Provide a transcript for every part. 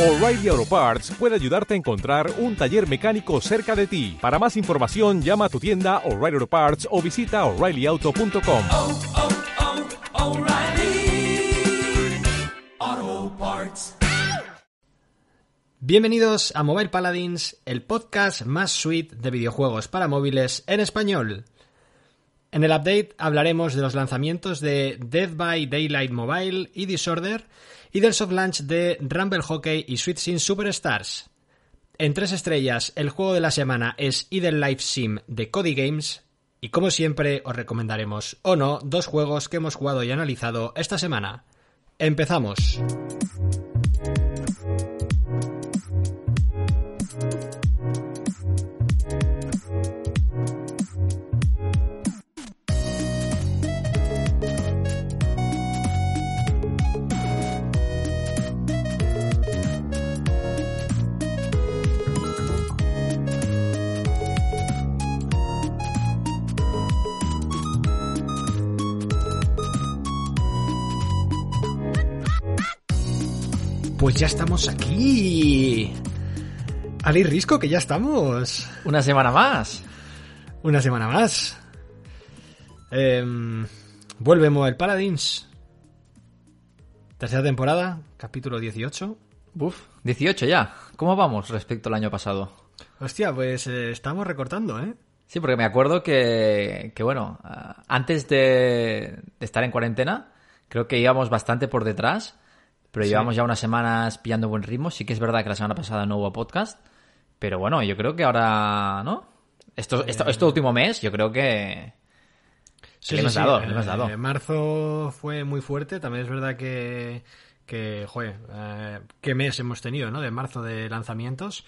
O'Reilly Auto Parts puede ayudarte a encontrar un taller mecánico cerca de ti. Para más información, llama a tu tienda O'Reilly Auto Parts o visita oreillyauto.com. oh, oh, Parts. Bienvenidos a Mobile Paladins, el podcast más sweet de videojuegos para móviles en español. En el update hablaremos de los lanzamientos de Dead by Daylight Mobile y Disorder y del soft launch de Rumble Hockey y Sweet Sim Superstars. En tres estrellas, el juego de la semana es Idle Life Sim de Cody Games y como siempre os recomendaremos o no dos juegos que hemos jugado y analizado esta semana. Empezamos. Pues ya estamos aquí. Ali Risco, que ya estamos. Una semana más. Una semana más. Em, vuelve Mobile Paladins. Tercera temporada, capítulo 18. Uf, 18 ya. ¿Cómo vamos respecto al año pasado? Hostia, pues eh, estamos recortando, ¿eh? Sí, porque me acuerdo que, que bueno, antes de, de estar en cuarentena, creo que íbamos bastante por detrás, pero Sí. llevamos ya unas semanas pillando buen ritmo. Sí que es verdad que la semana pasada no hubo podcast, pero bueno, yo creo que ahora, ¿no? Esto, esto, este último mes, yo creo que, que le hemos dado, le hemos dado. Eh, marzo fue muy fuerte, también es verdad que, que joder, eh, qué mes hemos tenido, ¿no? De marzo de lanzamientos.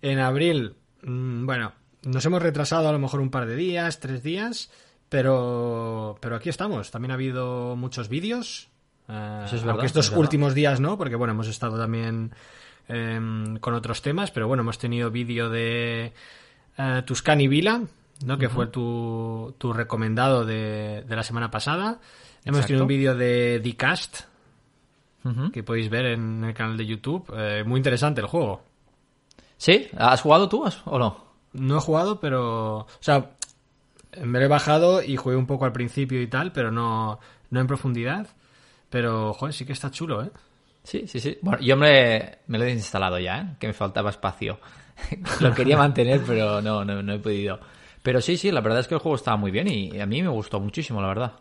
En abril, mm, bueno, nos hemos retrasado a lo mejor un par de días, tres días, pero, pero aquí estamos. También ha habido muchos vídeos. Eh, es verdad, estos es últimos días no, porque bueno, hemos estado también em, con otros temas, pero bueno, hemos tenido vídeo de eh, Tuscany Vila, ¿no? que fue tu, tu recomendado de, de la semana pasada. Hemos Exacto. tenido un vídeo de The Cast, Ujú. que podéis ver en el canal de YouTube. Eh, muy interesante el juego. ¿Sí? ¿Has jugado tú o no? No he jugado, pero... O sea, me lo he bajado y jugué un poco al principio y tal, pero no, no en profundidad. Pero, joder, sí que está chulo, ¿eh? Sí, sí, sí. Bueno, yo me, me lo he desinstalado ya, ¿eh? que me faltaba espacio. lo quería mantener, pero no, no, no he podido. Pero sí, sí, la verdad es que el juego estaba muy bien y a mí me gustó muchísimo, la verdad.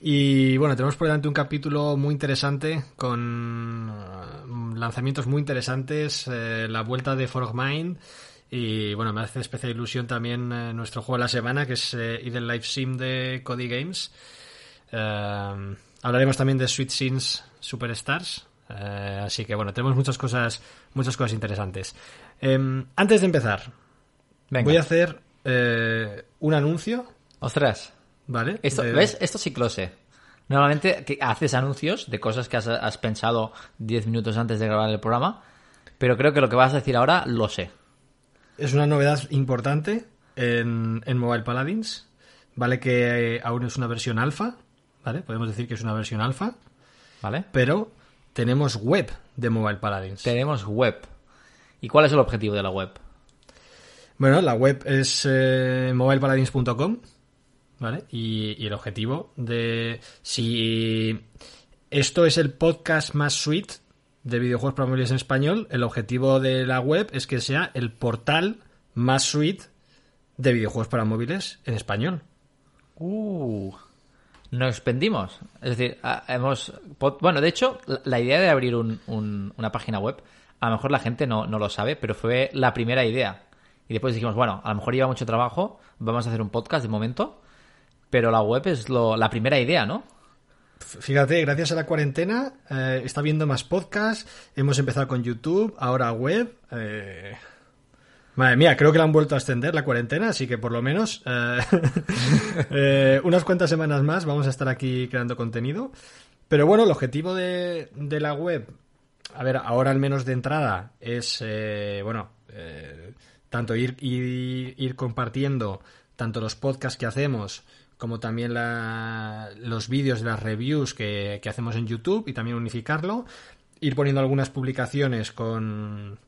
Y bueno, tenemos por delante un capítulo muy interesante con eh, lanzamientos muy interesantes, eh, la vuelta de Frogmind y bueno, me hace especial ilusión también eh, nuestro juego de la semana que es eh, Life Sim de Cody Games. Eh, hablaremos también de Sweet Sins Superstars. eh, así que bueno, tenemos muchas cosas, muchas cosas interesantes. Em, antes de empezar, Venga. voy a hacer eh, un anuncio, Ostras. ¿vale? Esto, De- ¿Ves? Esto sí sé. Normalmente que haces anuncios de cosas que has, has pensado 10 minutos antes de grabar el programa, pero creo que lo que vas a decir ahora lo sé. Es una novedad importante en, en Mobile Paladins. Vale que eh, aún es una versión alfa, ¿vale? Podemos decir que es una versión alfa, ¿Vale? pero tenemos web de Mobile Paladins. Tenemos web. ¿Y cuál es el objetivo de la web? Bueno, la web es eh, mobilepaladins.com, ¿vale? Y, y el objetivo de... Si esto es el podcast más sweet de videojuegos para móviles en español, el objetivo de la web es que sea el portal más sweet de videojuegos para móviles en español. Uh, nos expendimos. Es decir, hemos. Bueno, de hecho, la, la idea de abrir un- un- una página web, a lo mejor la gente no, no lo sabe, pero fue la primera idea. Y después dijimos, bueno, a lo mejor lleva mucho trabajo, vamos a hacer un podcast de momento, pero la web es lo, la primera idea, ¿no? Fíjate, gracias a la cuarentena eh, está viendo más podcasts, hemos empezado con YouTube, ahora web. eh, Madre mía, creo que la han vuelto a extender la cuarentena, así que por lo menos eh, eh, unas cuantas semanas más vamos a estar aquí creando contenido. Pero bueno, el objetivo de, la web, a ver, ahora al menos de entrada, es, eh, bueno, tanto ir, compartiendo tanto los podcasts que hacemos como también los vídeos de las reviews que hacemos en YouTube y también unificarlo. ir poniendo algunas publicaciones con,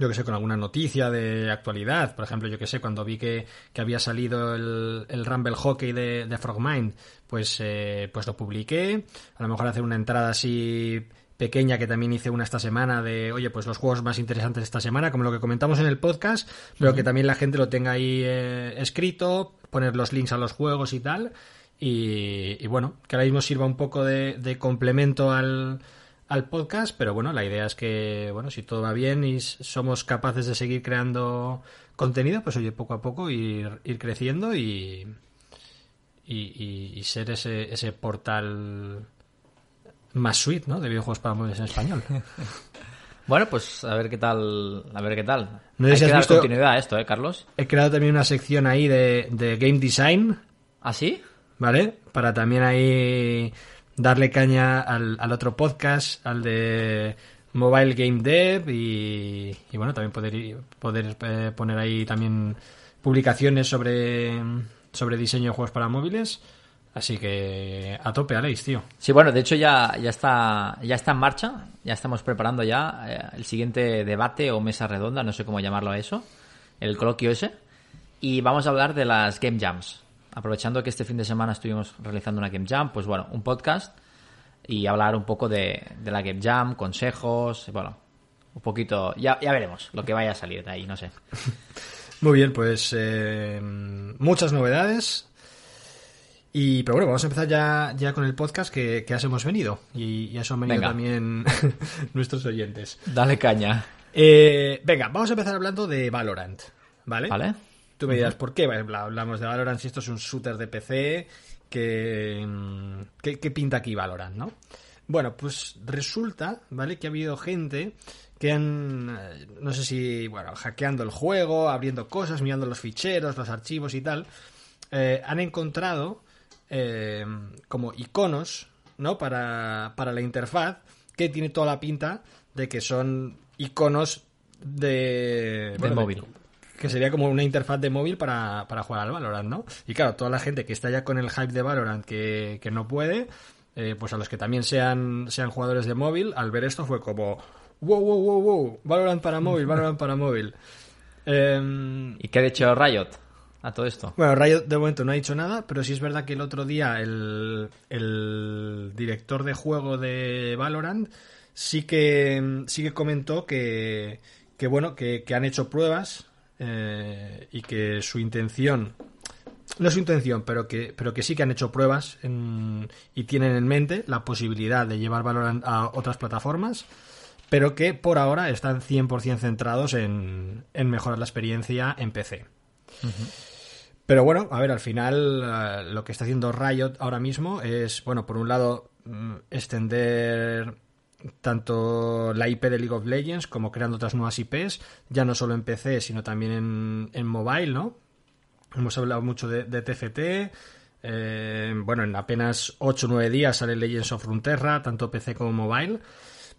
yo que sé, con alguna noticia de actualidad. Por ejemplo, yo que sé, cuando vi que, que había salido el, el Rumble Hockey de, de Frogmind, pues, eh, pues lo publiqué. A lo mejor hacer una entrada así pequeña que también hice una esta semana de, oye, pues los juegos más interesantes de esta semana, como lo que comentamos en el podcast, pero que también la gente lo tenga ahí eh, escrito, poner los links a los juegos y tal. Y, y bueno, que ahora mismo sirva un poco de, de complemento al, al podcast, pero bueno, la idea es que, bueno, si todo va bien y somos capaces de seguir creando contenido, pues oye, poco a poco ir, ir creciendo y, y, y- y ser ese, ese portal más suite, ¿no? De videojuegos para móviles en español. Bueno, pues a ver qué tal. A ver qué tal. No sé Hay si que has dar visto- continuidad a esto, ¿eh, Carlos? He creado también una sección ahí de, de game design, ¿Ah, sí? ¿vale? Para también ahí darle caña al, al otro podcast, al de Mobile Game Dev y, bueno, también poder, poder eh, poner ahí también publicaciones sobre, sobre diseño de juegos para móviles. Así que a tope, Alex, tío. Sí, bueno, de hecho ya, ya está ya está en marcha, ya estamos preparando ya eh, el siguiente debate o mesa redonda, no sé cómo llamarlo a eso, el coloquio ese, y vamos a hablar de las Game Jams. Aprovechando que este fin de semana estuvimos realizando una Game Jam, pues bueno, un podcast y hablar un poco de, de la Game Jam, consejos, bueno, un poquito, ya, ya veremos lo que vaya a salir de ahí, no sé. Muy bien, pues eh, muchas novedades. Y, pero bueno, vamos a empezar ya, ya con el podcast que, que ya hemos venido. Y, y a eso han venido Venga. también nuestros oyentes. Dale caña, Eh, venga, vamos a empezar hablando de Valorant, ¿vale? ¿vale? Tú me dirás, ¿por qué Habla- hablamos de Valorant si esto es un shooter de PC? que mm, ¿Qué, qué pinta aquí Valorant, no? Bueno, pues resulta, ¿vale? Que ha habido gente que han, eh, no sé si, bueno, hackeando el juego, abriendo cosas, mirando los ficheros, los archivos y tal, eh, han encontrado eh, como iconos, ¿no? Para, para la interfaz que tiene toda la pinta de que son iconos de... bueno, móvil. Que sería como una interfaz de móvil para, para jugar al Valorant, ¿no? Y claro, toda la gente que está ya con el hype de Valorant que, que no puede, eh, pues a los que también sean, sean jugadores de móvil, al ver esto fue como, wow, wow, wow, wow, Valorant para móvil, Valorant para móvil. Em, ¿Y qué ha dicho Riot a todo esto? bueno, Riot de momento no ha dicho nada, pero sí es verdad que el otro día el, el director de juego de Valorant sí que, sí que comentó que, que bueno, que, que han hecho pruebas eh, y que su intención, no es su intención, pero que, pero que sí que han hecho pruebas en- y tienen en mente la posibilidad de llevar Valorant a otras plataformas, pero que por ahora están 100% centrados en, en mejorar la experiencia en PC. Pero bueno, a ver, al final eh, lo que está haciendo Riot ahora mismo es, bueno, por un lado, mm, extender tanto la IP de League of Legends como creando otras nuevas IPs, ya no solo en PC, sino también en, en mobile, ¿no? Hemos hablado mucho de, de TFT. eh, bueno, en apenas 8 o 9 días sale Legends of Runeterra, tanto PC como mobile.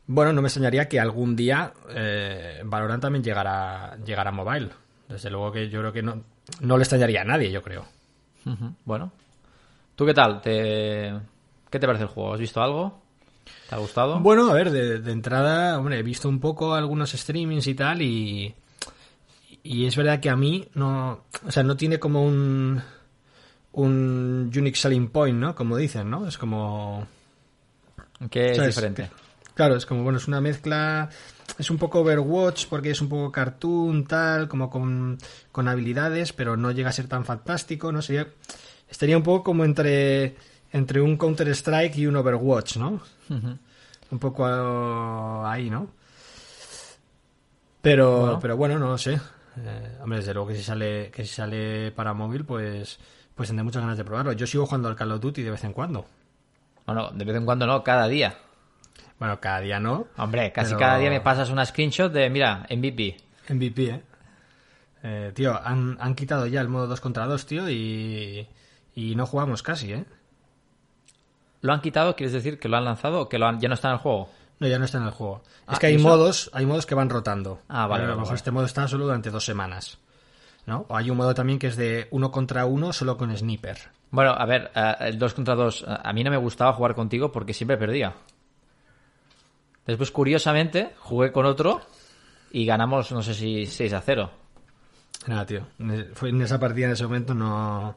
Bueno, no me extrañaría que algún día eh, Valorant también llegara, llegara a mobile. Desde luego que yo creo que no, no le extrañaría a nadie, yo creo. Bueno. ¿Tú qué tal? ¿Te... ¿Qué te parece el juego? ¿Has visto algo? ¿Te ha gustado? Bueno, a ver, de, de entrada, hombre, he visto un poco algunos streamings y tal y, y es verdad que a mí no, o sea, no tiene como un un unique selling point, ¿no? Como dicen, ¿no? Es como ¿Qué es ¿sabes? diferente? Claro, es como, bueno, es una mezcla. Es un poco Overwatch porque es un poco cartoon, tal, como con, con habilidades, pero no llega a ser tan fantástico, ¿no? Sería, estaría un poco como entre, entre un Counter-Strike y un Overwatch, ¿no? Un poco ah, ahí, ¿no? Pero Bueno. bueno, pero bueno no lo sé. Eh, hombre, desde luego que si sale, que si sale para móvil, pues, pues tendré muchas ganas de probarlo. Yo sigo jugando al Call of Duty de vez en cuando. Bueno, de vez en cuando no, cada día. Bueno, cada día no. Hombre, casi Pero- cada día me pasas una screenshot de, mira, MVP. MVP, ¿eh? Eh, tío, han, han quitado ya el modo 2 contra 2, tío, y, y no jugamos casi, ¿eh? ¿Lo han quitado? ¿Quieres decir que lo han lanzado o que lo han... ya no está en el juego? No, ya no está en el juego. Ah, es que hay modos, hay modos que van rotando. Ah, vale, Eh, A lo mejor este modo está solo durante dos semanas. ¿No? O hay un modo también que es de uno contra uno solo con sniper. Bueno, a ver, eh, el 2 contra 2, a mí no me gustaba jugar contigo porque siempre perdía. De Después, curiosamente, jugué con otro y ganamos, no sé si 6 a 0. Nada, tío. En esa partida en ese momento no,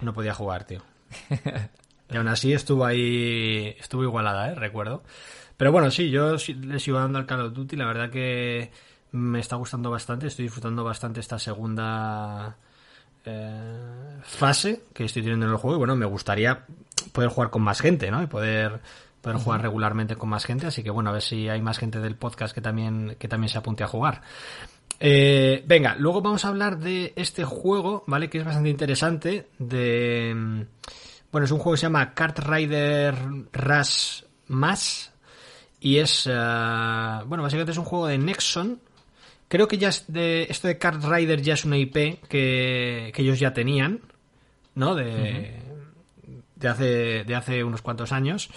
no podía jugar, tío. Y aún así estuvo ahí, estuvo igualada, ¿eh? recuerdo. Pero bueno, sí, yo le sigo dando al Call of Duty, la verdad que me está gustando bastante, estoy disfrutando bastante esta segunda eh, fase que estoy teniendo en el juego y bueno, me gustaría poder jugar con más gente, ¿no? Y poder poder jugar regularmente con más gente, así que bueno, a ver si hay más gente del podcast que también que también se apunte a jugar. Eh, venga, luego vamos a hablar de este juego, ¿vale? Que es bastante interesante. De. Bueno, es un juego que se llama Kart Rider Rush Mass. Y es. eh, bueno, básicamente es un juego de Nexon. Creo que ya es de. Esto de Kart Rider ya es una IP que, que ellos ya tenían. ¿No? De. De hace, de hace unos cuantos años.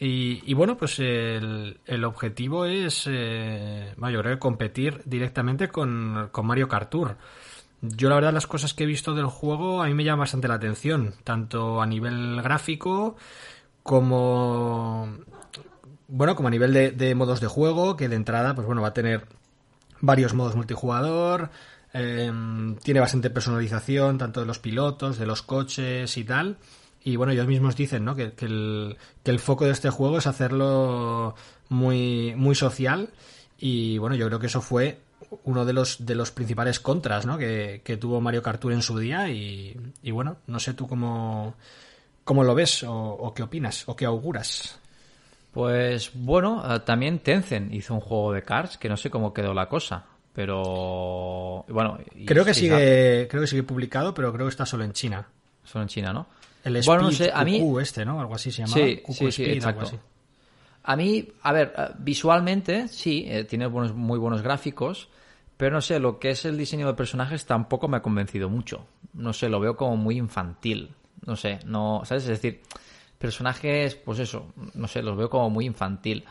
Y, y bueno, pues el, el objetivo es, eh, bueno, yo creo que competir directamente con, con Mario Kart Tour. Yo la verdad las cosas que he visto del juego a mí me llaman bastante la atención, tanto a nivel gráfico como bueno, como a nivel de, modos de juego, que de entrada, pues bueno, va a tener varios modos multijugador, eh, tiene bastante personalización, tanto de los pilotos, de los coches y tal. Y bueno, ellos mismos dicen, ¿no? Que, que el, que el foco de este juego es hacerlo muy, muy social. Y bueno, yo creo que eso fue uno de los, de los principales contras, ¿no? Que, que tuvo Mario Kart Tour en su día. Y, y bueno, no sé tú cómo, cómo lo ves o, o qué opinas o qué auguras. Pues bueno, eh, también Tencent hizo un juego de cards que no sé cómo quedó la cosa, pero bueno, Creo que sigue, creo que sigue publicado, pero creo que está solo en China. solo en China, ¿no? El bueno, no Speed sé, a mí QQ este, ¿no? Algo así se llamaba. Sí, QQ sí, sí, Speed, exacto. algo así. A mí, a ver, eh, visualmente sí, eh, tiene buenos, muy buenos gráficos, pero no sé, lo que es el diseño de personajes tampoco me ha convencido mucho. No sé, lo veo como muy infantil. No sé, no, ¿sabes? Es decir, personajes, pues eso, no sé, los veo como muy infantil.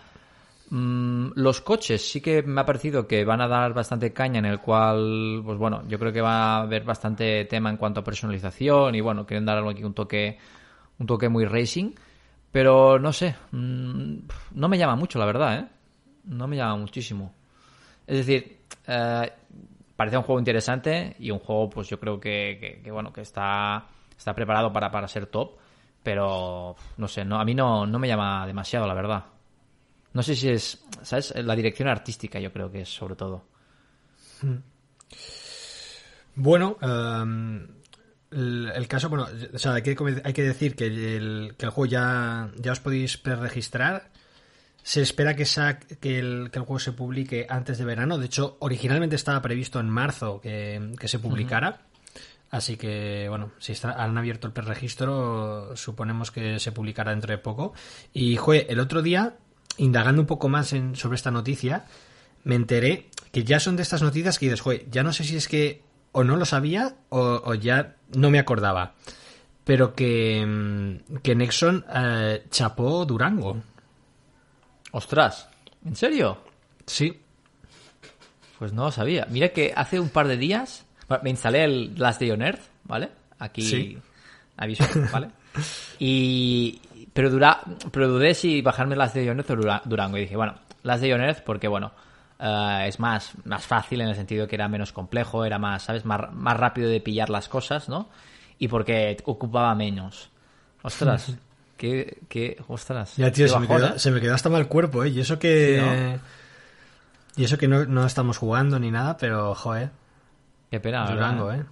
Mm, los coches sí que me ha parecido que van a dar bastante caña en el cual, pues bueno, yo creo que va a haber bastante tema en cuanto a personalización y bueno, quieren dar algo aquí un toque, un toque muy racing, pero no sé, mm, no me llama mucho la verdad, ¿eh? No me llama muchísimo. Es decir, eh, parece un juego interesante y un juego, pues yo creo que, que- bueno, que está, está preparado para, para ser top, pero no sé, no, a mí no, no me llama demasiado, la verdad. No sé si es, ¿sabes? La dirección artística yo creo que es sobre todo. Bueno, em, el, el caso, bueno, o sea, hay que, hay que decir que el, que el juego ya, ya os podéis preregistrar. Se espera que, sa- que, el, que el juego se publique antes de verano. De hecho, originalmente estaba previsto en marzo que, que se publicara. Así que, bueno, si está- han abierto el preregistro, suponemos que se publicará dentro de poco. Y, joder, el otro día, indagando un poco más en, sobre esta noticia, me enteré que ya son de estas noticias que dices, joder, ya no sé si es que o no lo sabía o, o ya no me acordaba. Pero que, mm, que Nexon eh, chapó Durango. ¡Ostras! ¿En serio? Sí. Pues no lo sabía. Mira que hace un par de días me instalé el Last Day on Earth, ¿vale? Aquí Sí. aviso, ¿vale? Y pero dura, pero dudé si bajarme Last Day on Earth o Dura- Durango y dije, bueno, Last Day on Earth porque bueno, eh, es más más fácil en el sentido que era menos complejo, era más, ¿sabes? Más, más rápido de pillar las cosas, ¿no? Y porque ocupaba menos. Ostras, qué qué ostras. Ya, tío, se me, ¿eh? se me quedó hasta mal cuerpo, ¿eh? Y eso que... Sí, Y eso que no, no estamos jugando ni nada, pero, joder, Qué pena, Durango. ¿eh?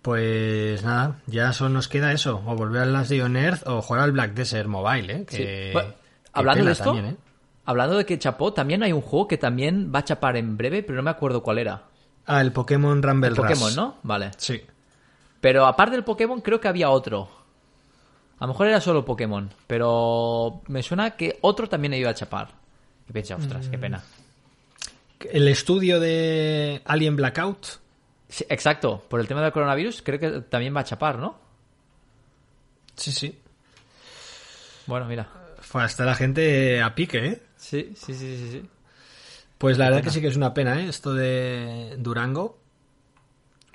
Pues nada, ya solo nos queda eso, o volver al Last Day on Earth o jugar al Black Desert Mobile, ¿eh? Sí. Bueno, hablando de esto, también, ¿eh? Hablando de que chapó, también hay un juego que también va a chapar en breve, pero no me acuerdo cuál era. Ah, el Pokémon Rumble El Rush. Pokémon, ¿no? Vale. Sí. Pero aparte del Pokémon, creo que había otro. A lo mejor era solo Pokémon, pero me suena que otro también iba a chapar. Y pensé, ostras, Mm. qué pena. El estudio de Alien Blackout. Sí, exacto, por el tema del coronavirus, creo que también va a chapar, ¿no? Sí, sí. Bueno, mira. Fue hasta la gente a pique, ¿eh? Sí, sí, sí, sí. sí. Pues la verdad que sí que es una pena, ¿eh? Esto de Durango.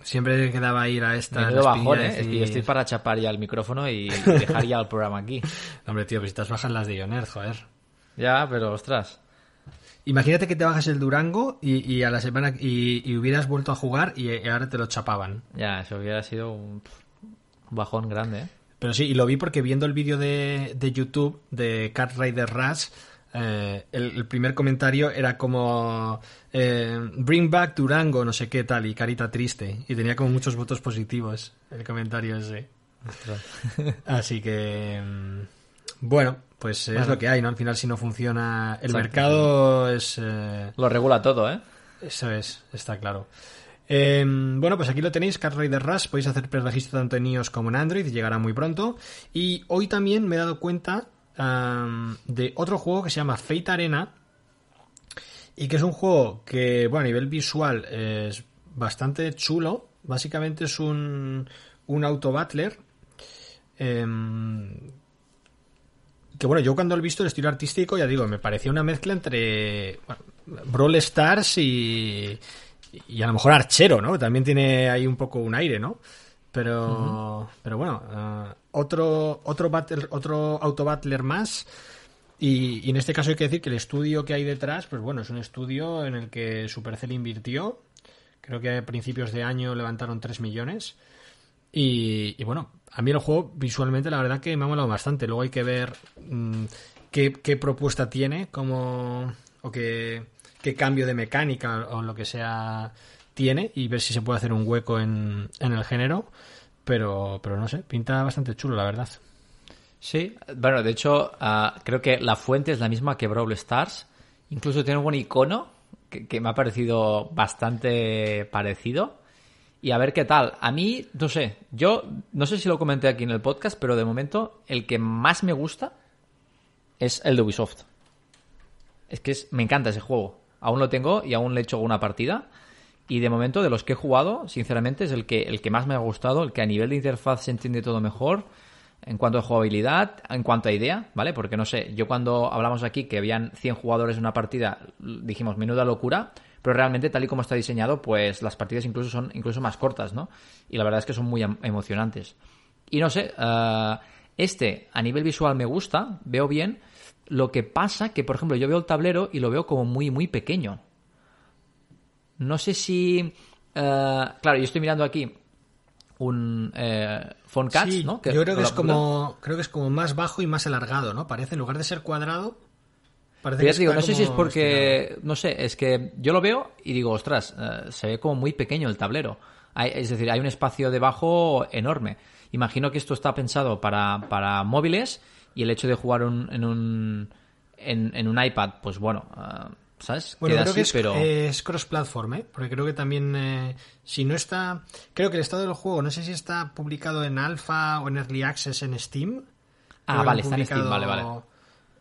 Siempre quedaba ir a esta bajón, ¿eh? decir, estoy para chapar ya el micrófono y dejar ya el programa aquí. Hombre, tío, pues estás bajas las de Ioner, joder. Ya, pero ostras. Imagínate que te bajas el Durango y, y a la semana y, y hubieras vuelto a jugar y, y ahora te lo chapaban. Ya, eso hubiera sido un, un bajón grande, ¿eh? Pero sí, y lo vi porque viendo el vídeo de, de YouTube de Cat Rider Rush, eh, el, el primer comentario era como eh, Bring back Durango, no sé qué tal, y carita triste. Y tenía como muchos votos positivos el comentario ese. Así que. mm, Bueno, pues es lo que hay, ¿no? Al final, si no funciona el Exacto. mercado, es. eh, Lo regula todo, ¿eh? eso es, está claro. Eh, bueno, pues aquí lo tenéis, Car Rider Rush. Podéis hacer preregistro tanto en iOS como en Android, llegará muy pronto. Y hoy también me he dado cuenta de otro juego que se llama Fate Arena. Y que es un juego que, bueno, a nivel visual es bastante chulo. Básicamente es un, un auto battler. em, que bueno, yo cuando lo he visto el estilo artístico, ya digo, me parecía una mezcla entre Brawl Stars y, y a lo mejor Archero, ¿no? También tiene ahí un poco un aire, ¿no? Pero, pero bueno, eh, otro, otro, battle, otro auto battler más. Y, y en este caso hay que decir que el estudio que hay detrás, pues bueno, es un estudio en el que Supercell invirtió. Creo que a principios de año levantaron 3 millones. Y, y bueno, a mí el juego visualmente la verdad que me ha molado bastante. Luego hay que ver mm, qué, qué propuesta tiene, como, o qué, qué cambio de mecánica o lo que sea tiene y ver si se puede hacer un hueco en, en el género. Pero, pero no sé, pinta bastante chulo, la verdad. Sí, bueno, de hecho, ah, creo que la fuente es la misma que Brawl Stars. Incluso tiene un icono que, que me ha parecido bastante parecido. Y a ver qué tal. A mí, no sé, yo no sé si lo comenté aquí en el podcast, pero de momento el que más me gusta es el de Ubisoft. Es que es- me encanta ese juego. Aún lo tengo y aún le he hecho una partida. Y de momento, de los que he jugado, sinceramente, es el que, el que más me ha gustado, el que a nivel de interfaz se entiende todo mejor, en cuanto a jugabilidad, en cuanto a idea, ¿vale? Porque no sé, yo cuando hablamos aquí que habían 100 jugadores en una partida, dijimos, menuda locura, pero realmente tal y como está diseñado, pues las partidas incluso son incluso más cortas, ¿no? Y la verdad es que son muy em- emocionantes. Y no sé, eh, este a nivel visual me gusta, veo bien, lo que pasa que, por ejemplo, yo veo el tablero y lo veo como muy, muy pequeño. No sé si... eh, claro, yo estoy mirando aquí un eh, Phone Cats, Sí, ¿no? yo creo que es como creo que es como más bajo y más alargado, ¿no? Parece en lugar de ser cuadrado, parece Pero que ya te digo, está no sé si es porque, no sé, es que yo lo veo y digo, ostras, eh, se ve como muy pequeño el tablero. Hay- es decir, hay un espacio debajo enorme. Imagino que esto está pensado para, para móviles y el hecho de jugar un- en, un, en, en un iPad, pues bueno, eh, ¿sabes? Bueno, Queda creo así, que es, pero... es cross-platform, ¿eh? Porque creo que también, eh, si no está... Creo que el estado del juego, no sé si está publicado en Alpha o en Early Access en Steam. Ah, vale, está en Steam, vale, vale.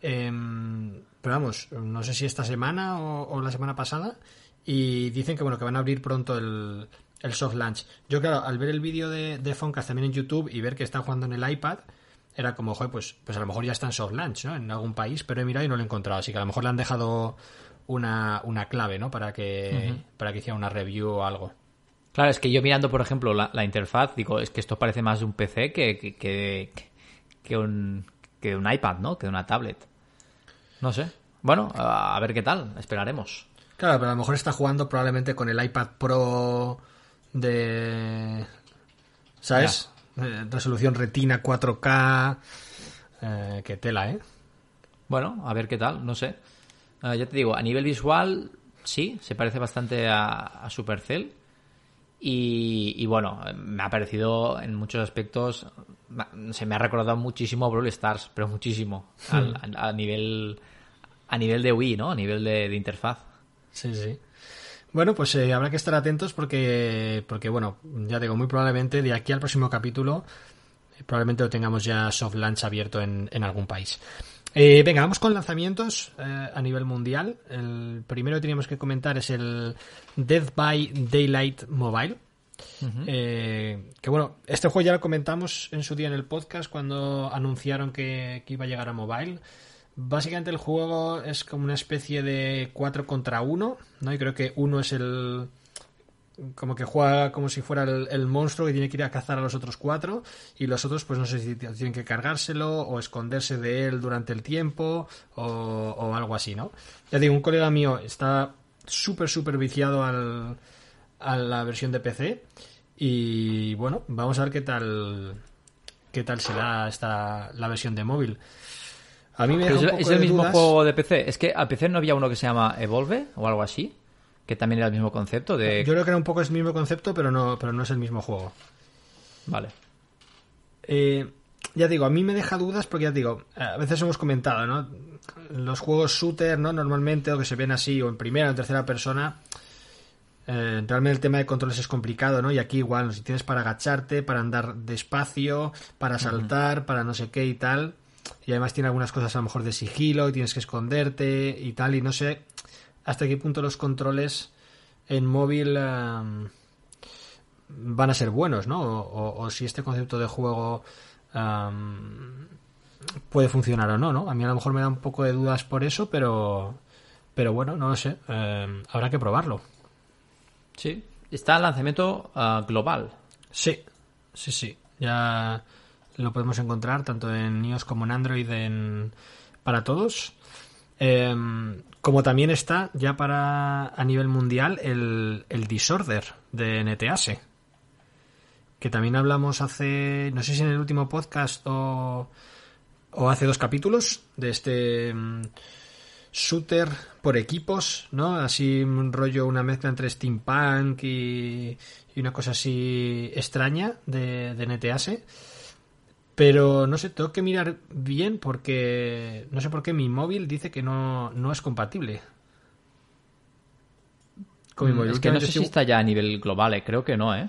em, pero vamos, no sé si esta semana o, o la semana pasada. Y dicen que bueno que van a abrir pronto el, el soft launch. Yo, claro, al ver el vídeo de, de Foncast también en YouTube y ver que está jugando en el iPad, era como, joder, pues, pues a lo mejor ya está en soft launch, ¿no? En algún país, pero he mirado y no lo he encontrado. Así que a lo mejor le han dejado una, una clave, ¿no? Para que, para que hiciera una review o algo. Claro, es que yo mirando, por ejemplo, la, la interfaz, digo, es que esto parece más de un PC que, que, que, que un, que un iPad, ¿no? Que una tablet. No sé. Bueno, a a ver qué tal, esperaremos. Claro, pero a lo mejor está jugando probablemente con el iPad Pro de... ¿Sabes? Eh, Resolución retina 4K. Eh, que tela, ¿eh? Bueno, a ver qué tal, no sé. Eh, ya te digo, a nivel visual, sí, se parece bastante a, a Supercell. Y, y bueno, me ha parecido en muchos aspectos, se me ha recordado muchísimo a Brawl Stars, pero muchísimo, al- a, a nivel a nivel de Wii, ¿no? A nivel de, de interfaz. Sí, sí. Bueno, pues eh, habrá que estar atentos porque, porque, bueno, ya digo, muy probablemente de aquí al próximo capítulo, eh, probablemente lo tengamos ya soft launch abierto en, en algún país. Eh, venga, vamos con lanzamientos eh, a nivel mundial. El primero que teníamos que comentar es el Death by Daylight Mobile. Eh, que bueno, este juego ya lo comentamos en su día en el podcast cuando anunciaron que, que iba a llegar a mobile. Básicamente el juego es como una especie de 4 contra 1, ¿no? Y creo que uno es el como que juega como si fuera el, el monstruo que tiene que ir a cazar a los otros cuatro y los otros pues no sé si tienen que cargárselo o esconderse de él durante el tiempo o, o algo así, ¿no? Ya digo, un colega mío está súper, súper viciado al, a la versión de PC y bueno, vamos a ver qué tal qué tal será esta la versión de móvil. A mí me deja es, el mismo juego de PC. Es que al PC no había uno que se llama Evolve o algo así, que también era el mismo concepto de... Yo creo que era un poco el mismo concepto, pero no, pero no es el mismo juego. Vale. Eh, ya digo, a mí me deja dudas porque ya digo, a veces hemos comentado, ¿no? Los juegos shooter, ¿no? Normalmente, o que se ven así, o en primera o en tercera persona, eh, realmente el tema de controles es complicado, ¿no? Y aquí igual, si tienes para agacharte, para andar despacio, para saltar, para no sé qué y tal. Y además tiene algunas cosas a lo mejor de sigilo y tienes que esconderte y tal. Y no sé hasta qué punto los controles en móvil van a ser buenos, ¿no? O, o- o si este concepto de juego puede funcionar o no, ¿no? A mí a lo mejor me da un poco de dudas por eso, pero, pero bueno, no lo sé. Eh, habrá que probarlo. Sí. Está el lanzamiento ah, global. Sí, sí, sí. Ya lo podemos encontrar tanto en iOS como en Android en, para todos. Em, como también está ya para a nivel mundial el, el Disorder de NTASE. Que también hablamos hace, no sé si en el último podcast o, o hace dos capítulos de este mm, shooter por equipos, ¿no? Así un rollo, una mezcla entre steampunk y, y una cosa así extraña de, de NTASE. Pero no sé, tengo que mirar bien porque no sé por qué mi móvil dice que no, no es compatible. Con mi Mm, móvil. es que no sé si está ya a nivel global, eh. creo que no, ¿eh?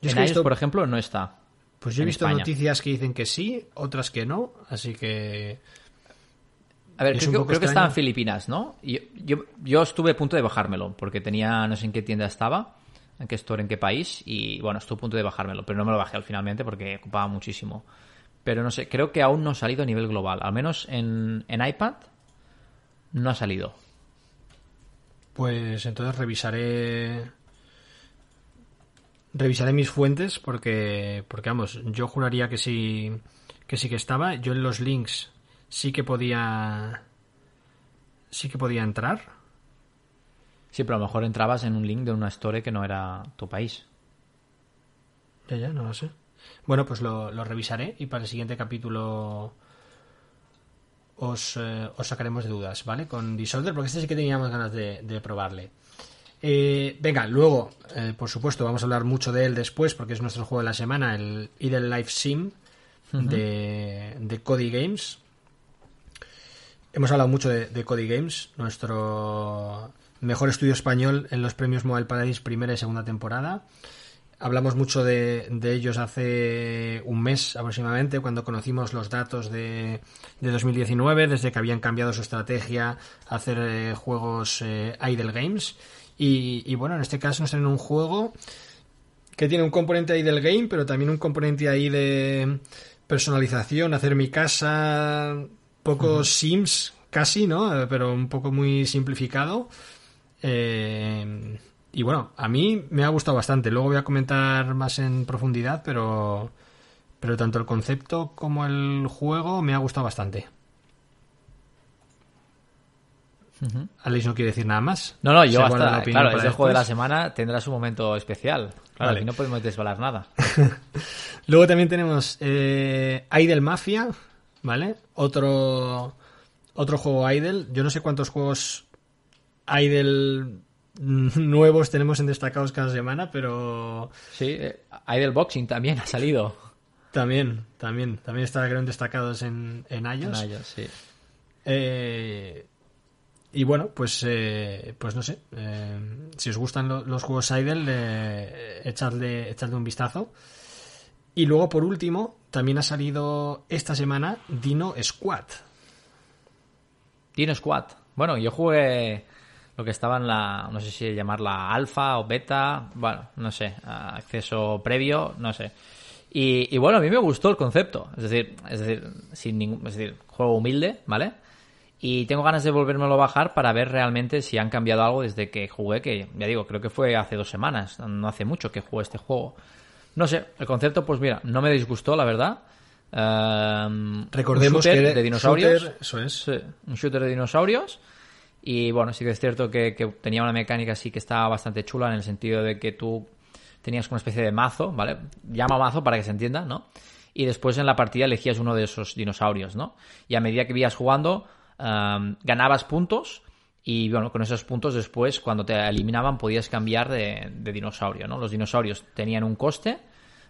Yo en iOS, visto- por ejemplo, no está. Pues yo he visto España. noticias que dicen que sí, otras que no, así que A ver, Es creo, creo que estaba en Filipinas, ¿no? Y yo, yo estuve a punto de bajármelo, porque tenía, no sé en qué tienda estaba, en qué store, en qué país, y bueno, estuve a punto de bajármelo, pero no me lo bajé al finalmente porque ocupaba muchísimo. Pero no sé, creo que aún no ha salido a nivel global, al menos en, en iPad no ha salido. Pues entonces revisaré. Revisaré mis fuentes porque. Porque vamos, yo juraría que sí. Que sí que estaba. Yo en los links sí que podía. Sí que podía entrar. Sí, pero a lo mejor entrabas en un link de una store que no era tu país. Ya, ya, no lo sé. Bueno, pues lo, lo revisaré y para el siguiente capítulo os, eh, os sacaremos de dudas, ¿vale? Con Disorder, porque este sí que teníamos ganas de, de probarle. Eh, venga, luego, eh, por supuesto, vamos a hablar mucho de él después, porque es nuestro juego de la semana, el Idle Life Sim de, de Cody Games. Hemos hablado mucho de, de Cody Games, nuestro mejor estudio español en los premios Mobile Paradise primera y segunda temporada. Hablamos mucho de, de ellos hace un mes aproximadamente, cuando conocimos los datos de, de 2019, desde que habían cambiado su estrategia a hacer eh, juegos eh, idle games. Y, y bueno, en este caso nos traen un juego que tiene un componente idle game, pero también un componente ahí de personalización, hacer mi casa, poco Sims casi, ¿no? Pero un poco muy simplificado. Eh, y bueno, a mí me ha gustado bastante. Luego voy a comentar más en profundidad, pero, pero tanto el concepto como el juego me ha gustado bastante. Alex no quiere decir nada más. No, no, yo la hasta, claro, es el juego de la semana, tendrá su momento especial. Claro, Vale. aquí no podemos desvelar nada. Luego también tenemos eh, Idle Mafia, ¿vale? Otro, otro juego Idle. Yo no sé cuántos juegos Idle mm, nuevos tenemos en destacados cada semana, pero Sí, eh, Idle Boxing también ha salido. también, también, también está creo en destacados en, en iOS. En iOS, sí. Eh, y bueno, pues, eh, pues no sé. eh, si os gustan lo- los juegos Idle, eh, echadle, echadle un vistazo. Y luego, por último, también ha salido esta semana Dino Squad. Dino Squad. Bueno, yo jugué lo que estaba en la, no sé si llamarla alfa o beta, bueno, no sé, acceso previo, no sé. Y, y bueno, a mí me gustó el concepto, es decir, es decir, sin ningún, es decir, juego humilde, ¿vale? Y tengo ganas de volvérmelo a bajar para ver realmente si han cambiado algo desde que jugué, que ya digo, creo que fue hace dos semanas, no hace mucho que jugué este juego. No sé, el concepto, pues mira, no me disgustó, la verdad. Ehm, Recordemos un shooter que de dinosaurios. shooter, eso es. Sí, un shooter de dinosaurios. Y bueno, sí que es cierto que, tenía una mecánica así que estaba bastante chula en el sentido de que tú tenías una especie de mazo, ¿vale? Llama mazo para que se entienda, ¿no? Y después en la partida elegías uno de esos dinosaurios, ¿no? Y a medida que ibas jugando, ehm, ganabas puntos y bueno, con esos puntos después, cuando te eliminaban, podías cambiar de, de dinosaurio, ¿no? Los dinosaurios tenían un coste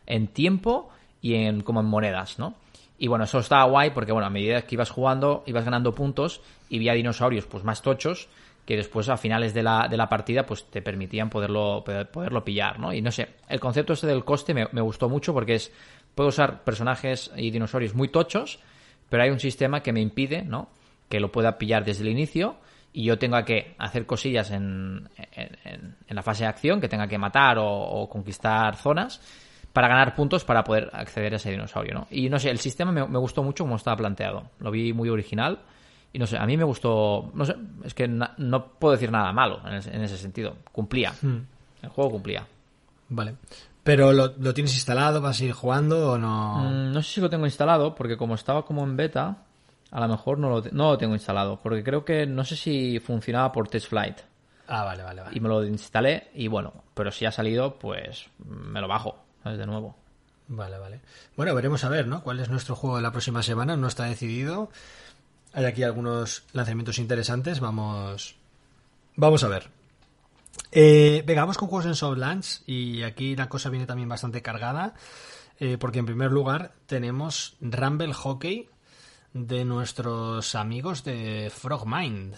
en tiempo y en como en monedas, ¿no? Y bueno, eso estaba guay porque, bueno, a medida que ibas jugando, ibas ganando puntos y había dinosaurios pues más tochos que después a finales de la, de la partida pues te permitían poderlo, poder- poderlo pillar, ¿no? Y no sé, el concepto ese del coste me, gustó mucho porque es, puedo usar personajes y dinosaurios muy tochos, pero hay un sistema que me impide, ¿no? Que lo pueda pillar desde el inicio y yo tenga que hacer cosillas en, en- en- la fase de acción, que tenga que matar o conquistar zonas para ganar puntos para poder acceder a ese dinosaurio, ¿no? Y no sé, el sistema me, me gustó mucho como estaba planteado. Lo vi muy original y no sé, a mí me gustó, no sé, es que na- no puedo decir nada malo en ese, en ese sentido. Cumplía. El juego cumplía. Vale. Pero ¿lo, lo tienes instalado? ¿Vas a ir jugando o no? Mm, no sé si lo tengo instalado porque como estaba como en beta, a lo mejor no lo, no lo tengo instalado porque creo que no sé si funcionaba por Test Flight. Ah, vale, vale, vale. y me lo instalé y bueno, pero si ha salido, pues me lo bajo, ¿sabes? De nuevo. Vale, vale. Bueno, veremos a ver, ¿no? ¿Cuál es nuestro juego de la próxima semana? No está decidido. Hay aquí algunos lanzamientos interesantes. Vamos. Vamos a ver. Eh, venga, vamos con juegos en soft launch. Y aquí la cosa viene también bastante cargada. eh, porque en primer lugar tenemos Rumble Hockey de nuestros amigos de Frogmind.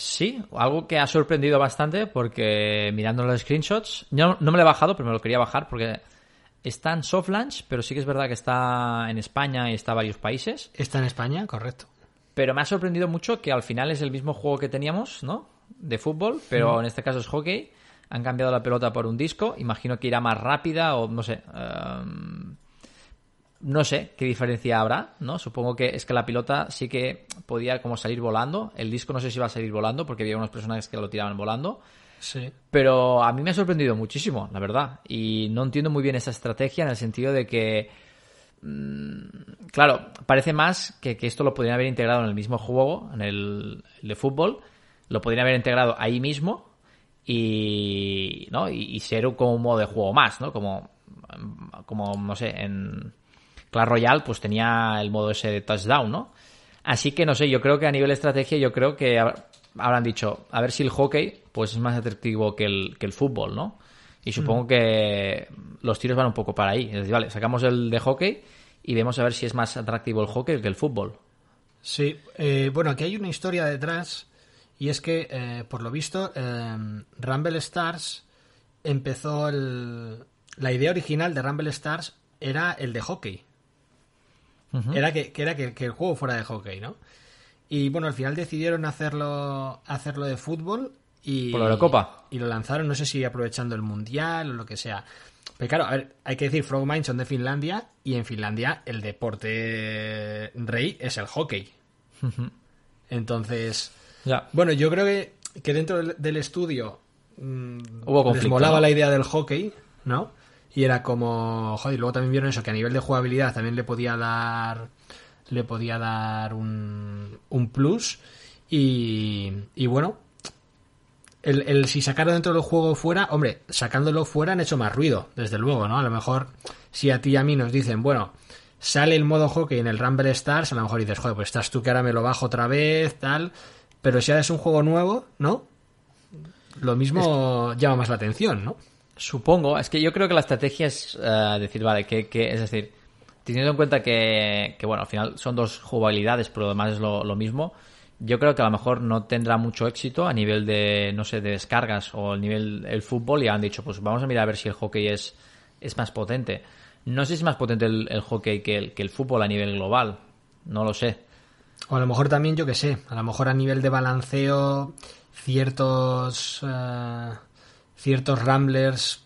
Sí, algo que ha sorprendido bastante porque mirando los screenshots, yo no me lo he bajado, pero me lo quería bajar porque está en soft launch, pero sí que es verdad que está en España y está en varios países. ¿Está en España? Correcto. Pero me ha sorprendido mucho que al final es el mismo juego que teníamos, ¿no? De fútbol, pero en este caso es hockey. Han cambiado la pelota por un disco. Imagino que irá más rápida o no sé. ehm, no sé qué diferencia habrá, ¿no? Supongo que es que la pelota sí que podía como salir volando. El disco no sé si va a salir volando porque había unos personajes que lo tiraban volando. Sí. Pero a mí me ha sorprendido muchísimo, la verdad. Y no entiendo muy bien esa estrategia en el sentido de que. mm, claro, parece más que, que esto lo podrían haber integrado en el mismo juego, en el, el de fútbol. Lo podrían haber integrado ahí mismo y. ¿no? Y, y ser como un modo de juego más, ¿no? Como. Como, no sé, en. Clash Royale, pues tenía el modo ese de touchdown, ¿no? Así que no sé, yo creo que a nivel de estrategia, yo creo que hab- habrán dicho, a ver si el hockey pues es más atractivo que el, que el fútbol, ¿no? Y supongo que los tiros van un poco para ahí. Es decir, vale, sacamos el de hockey y vemos a ver si es más atractivo el hockey que el fútbol. Sí, eh, bueno, aquí hay una historia detrás y es que, eh, por lo visto, eh, Rumble Stars empezó el... La idea original de Rumble Stars era el de hockey. Era que, que era que, que el juego fuera de hockey, ¿no? Y bueno, al final decidieron hacerlo, hacerlo de fútbol y... Por la Eurocopa. Y lo lanzaron, no sé si aprovechando el Mundial o lo que sea. Pero claro, a ver, hay que decir, Frogmind son de Finlandia y en Finlandia el deporte rey es el hockey. Entonces, Ya. bueno, yo creo que, que dentro del, del estudio mm, Hubo les molaba ¿no? la idea del hockey, ¿no? Y era como, joder, y luego también vieron eso, que a nivel de jugabilidad también le podía dar, le podía dar un, un plus. Y, y bueno, el, el si sacaron dentro del juego fuera, hombre, sacándolo fuera han hecho más ruido, desde luego, ¿no? A lo mejor si a ti y a mí nos dicen, bueno, sale el modo hockey en el Rumble Stars, a lo mejor dices, joder, pues estás tú que ahora me lo bajo otra vez, tal. Pero si ahora es un juego nuevo, ¿no? Lo mismo llama más la atención, ¿no? Supongo, es que yo creo que la estrategia es eh, decir, vale, que, que- es decir, teniendo en cuenta que, que, bueno, al final son dos jugabilidades, pero además es lo, mismo, yo creo que a lo mejor no tendrá mucho éxito a nivel de, no sé, de descargas o el nivel del fútbol y han dicho, pues vamos a mirar a ver si el hockey es, es más potente. No sé si es más potente el, el hockey que el, que el fútbol a nivel global, no lo sé. O a lo mejor también, yo que sé, a lo mejor a nivel de balanceo, ciertos. eh, ciertos ramblers.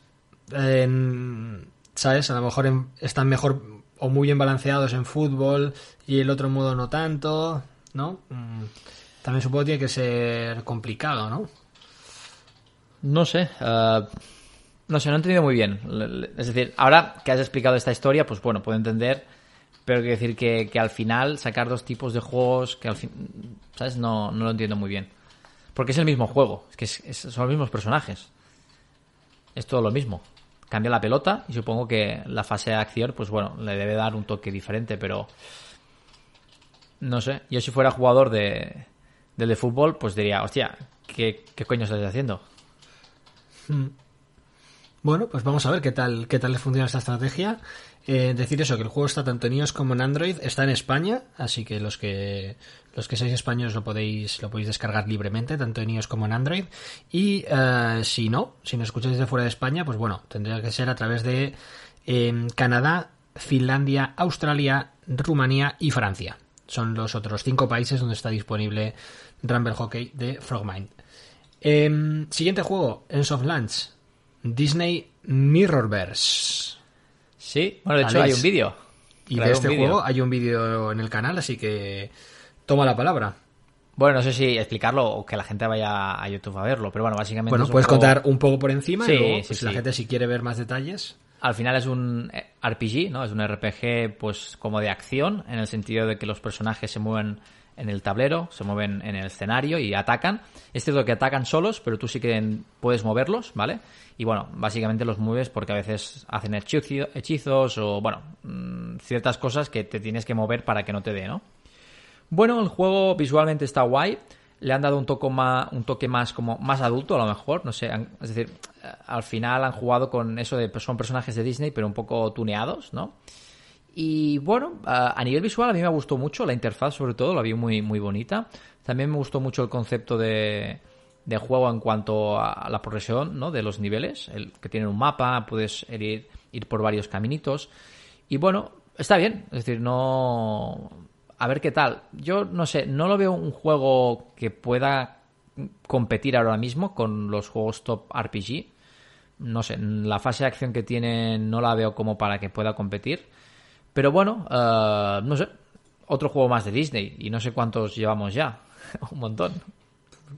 en- ¿Sabes? A lo mejor en- están mejor o muy bien balanceados en fútbol y el otro modo no tanto. ¿no? Mm, También supongo que tiene que ser complicado, ¿no? No sé. eh, no sé, no he entendido muy bien. Es decir, ahora que has explicado esta historia, pues bueno, puedo entender. Pero quiero decir que, que al final sacar dos tipos de juegos que al fin. ¿Sabes? No, lo entiendo muy bien. Porque es el mismo juego. Es que es- son los mismos personajes. Es todo lo mismo. Cambia la pelota y supongo que la fase de acción, pues bueno, le debe dar un toque diferente, pero. No sé. Yo si fuera jugador de, del de fútbol, pues diría, hostia, ¿qué, qué coño estás haciendo? Bueno, pues vamos a ver qué tal, qué tal les funciona esta estrategia. Eh, decir eso, que el juego está tanto en iOS como en Android, está en España, así que los que los que seáis españoles lo podéis, lo podéis descargar libremente, tanto en iOS como en Android. Y eh, si no, si nos escucháis de fuera de España, pues bueno, tendría que ser a través de eh, Canadá, Finlandia, Australia, Rumanía y Francia. Son los otros cinco países donde está disponible Rumble Hockey de Frogmind. Em, siguiente juego en soft launch. Disney Mirrorverse. Sí, bueno, de hecho hay un vídeo. Y de este juego hay un vídeo en el canal, así que toma la palabra. Bueno, no sé si explicarlo o que la gente vaya a YouTube a verlo, pero bueno, básicamente. Bueno, puedes juego- contar un poco por encima Sí, y luego, sí, pues, sí. la gente si quiere ver más detalles. Al final es un eh, RPG, ¿no? Es un RPG, pues, como de acción, en el sentido de que los personajes se mueven en el tablero, se mueven en el escenario y atacan. Es cierto que atacan solos, pero tú sí que puedes moverlos, ¿vale? Y bueno, básicamente los mueves porque a veces hacen hechizo- hechizos o, bueno, mm, ciertas cosas que te tienes que mover para que no te dé, ¿no? Bueno, el juego visualmente está guay. Le han dado un toque más, un toque más como más adulto a lo mejor, no sé. es decir, eh, al final han jugado con eso de son personajes de Disney, pero un poco tuneados, ¿no? Y bueno, a nivel visual a mí me gustó mucho la interfaz, sobre todo, la vi muy, muy bonita. También me gustó mucho el concepto de, de juego en cuanto a la progresión ¿no? de los niveles, el que tienen un mapa, puedes ir, ir por varios caminitos. Y bueno, está bien, es decir, no. A ver qué tal. Yo no sé, no lo veo un juego que pueda competir ahora mismo con los juegos top RPG. No sé, la fase de acción que tiene no la veo como para que pueda competir. Pero bueno, eh, no sé, otro juego más de Disney y no sé cuántos llevamos ya. Un montón.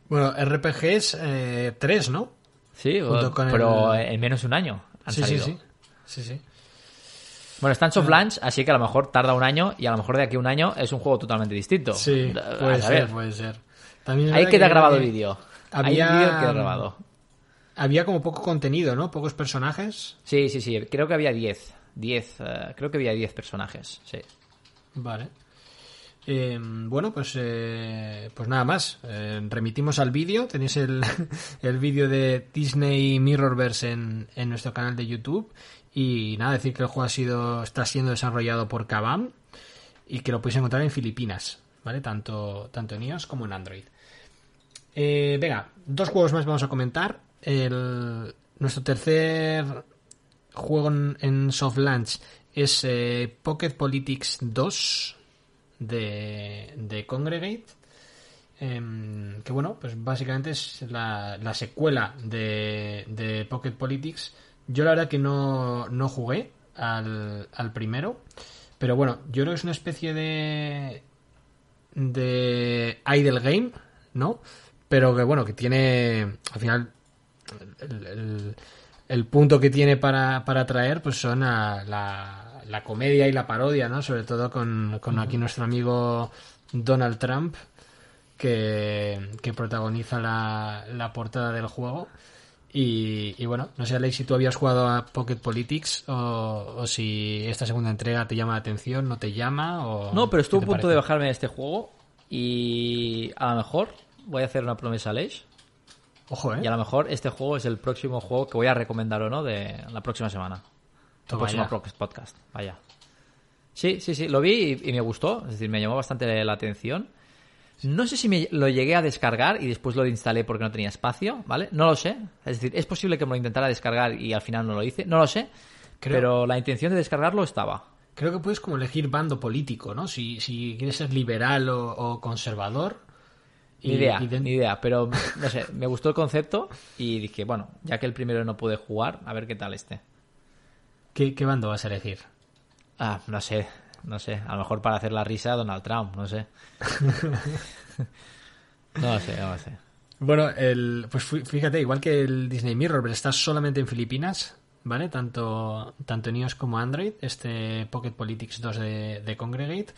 Bueno, RPGs eh, tres, ¿no? Sí, Junto con pero el- en menos de un año han sí, salido. sí, sí. Sí, sí. Bueno, está en soft launch, así que a lo mejor tarda un año y a lo mejor de aquí a un año es un juego totalmente distinto. Sí, Eh, puede ser, puede ser. También Ahí queda que grabado vídeo. había- vídeo que queda grabado. Había como poco contenido, ¿no? Pocos personajes. Sí, sí, sí. Creo que había 10. 10. eh, creo que había 10 personajes. Sí. Vale. Eh, bueno, pues, eh, pues nada más. Eh, remitimos al vídeo. Tenéis el, el vídeo de Disney Mirrorverse en, en nuestro canal de YouTube. Y nada, decir que el juego ha sido, está siendo desarrollado por Kabam y que lo podéis encontrar en Filipinas, ¿vale? Tanto, tanto en iOS como en Android. Eh, venga, dos juegos más vamos a comentar. El, nuestro tercer juego en, en soft es eh, Pocket Politics 2 de, de Congregate. Em, que bueno, pues básicamente es la, la secuela de, de Pocket Politics. Yo la verdad que no, no jugué al, al primero. Pero bueno, yo creo que es una especie de. de idle game, ¿no? Pero que bueno, que tiene. Al final. El- el punto que tiene para, para atraer, pues son a la, la comedia y la parodia, ¿no? Sobre todo con, con aquí nuestro amigo Donald Trump, que, que protagoniza la, la portada del juego. Y, y bueno, no sé, Alex, si tú habías jugado a Pocket Politics o, o si esta segunda entrega te llama la atención, no te llama o... No, pero estuve ¿qué a punto de bajarme de este juego y a lo mejor voy a hacer una promesa a Leish Ojo, ¿eh? y a lo mejor este juego es el próximo juego que voy a recomendar o no de la próxima semana. El próximo podcast, vaya. Sí, sí, sí, lo vi y, y me gustó, es decir, me llamó bastante la atención. No sé si me lo llegué a descargar y después lo instalé porque no tenía espacio, ¿vale? No lo sé. Es decir, es posible que me lo intentara descargar y al final no lo hice, no lo sé. Creo- Pero la intención de descargarlo estaba. Creo que puedes como elegir bando político, ¿no? Si, si quieres ser liberal o, o conservador. Ni idea, y ni idea, pero no sé, me gustó el concepto y dije, bueno, ya que el primero no pude jugar, a ver qué tal este. ¿Qué, qué bando vas a elegir? Ah, no sé, no sé, a lo mejor para hacer la risa Donald Trump, no sé. no lo sé, no lo sé. Bueno, el, pues fí- fíjate, igual que el Disney Mirror, pero está solamente en Filipinas, ¿vale? Tanto, tanto en iOS como Android, este Pocket Politics 2 de, de Congregate.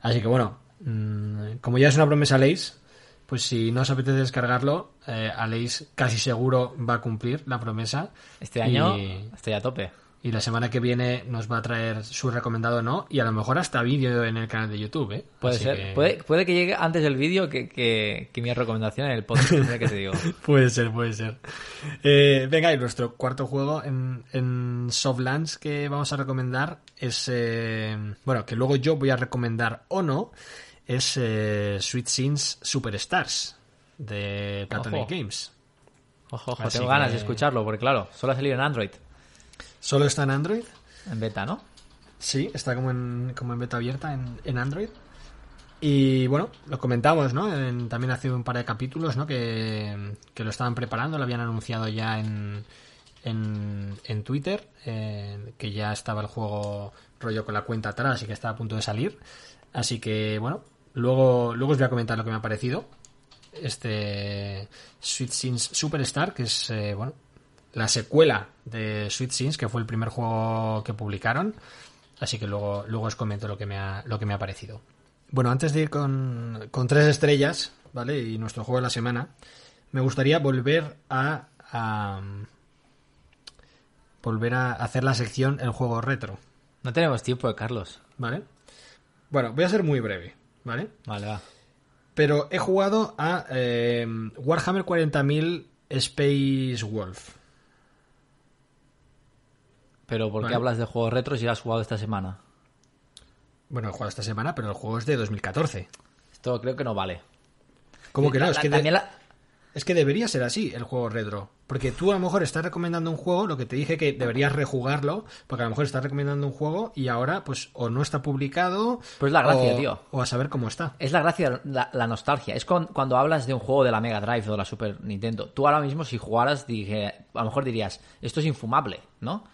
Así que bueno, mm, como ya es una promesa Leis, pues si no os apetece descargarlo, eh, Aleix casi seguro va a cumplir la promesa. Este año Y, estoy a tope. y la semana que viene nos va a traer su recomendado o no, y a lo mejor hasta vídeo en el canal de YouTube, ¿eh? Puede Así ser. que- Puede, puede que llegue antes el vídeo que, que, que mi recomendación en el podcast. que te digo. Puede ser, puede ser. Eh, venga, y nuestro cuarto juego en, en Softlands que vamos a recomendar es. eh, bueno, que luego yo voy a recomendar o no. Es eh, Sweet Scenes Superstars de Platonic Ojo. Games. Ojo, ojo, Así tengo ganas de escucharlo, porque claro, solo ha salido en Android, Solo está en Android. en beta, ¿no? Sí, está como en, como en beta abierta en, en Android. Y bueno, lo comentamos, ¿no? En- también hace un par de capítulos, ¿no? Que, que lo estaban preparando, lo habían anunciado ya en, en, en Twitter, eh, que ya estaba el juego rollo con la cuenta atrás y que estaba a punto de salir. Así que bueno, luego, luego os voy a comentar lo que me ha parecido. Este Sweet Scenes Superstar, que es, eh, bueno, la secuela de Sweet Scenes, que fue el primer juego que publicaron. Así que luego, luego os comento lo que me ha, lo que me ha parecido. Bueno, antes de ir con, con tres estrellas, ¿vale? Y nuestro juego de la semana, me gustaría volver a, a- volver a hacer la sección El juego retro, No tenemos tiempo, Carlos. ¿vale? Bueno, voy a ser muy breve, ¿vale? Vale, va. Pero he jugado a eh, Warhammer 40.000 Space Wolf. Pero ¿por qué Vale. hablas de juegos retros si has jugado esta semana? Bueno, he jugado esta semana, pero el juego es de 2014. Esto creo que no vale. ¿Cómo que no? Es que, de- también la- es que debería ser así el juego retro. Porque tú a lo mejor estás recomendando un juego, lo que te dije que deberías rejugarlo, porque a lo mejor estás recomendando un juego y ahora pues o no está publicado Pues la gracia, o, tío. o a saber cómo está. Es la gracia, la, la nostalgia. Es con- cuando hablas de un juego de la Mega Drive o de la Super Nintendo. Tú ahora mismo, si jugaras, dije, a lo mejor dirías, esto es infumable, ¿no?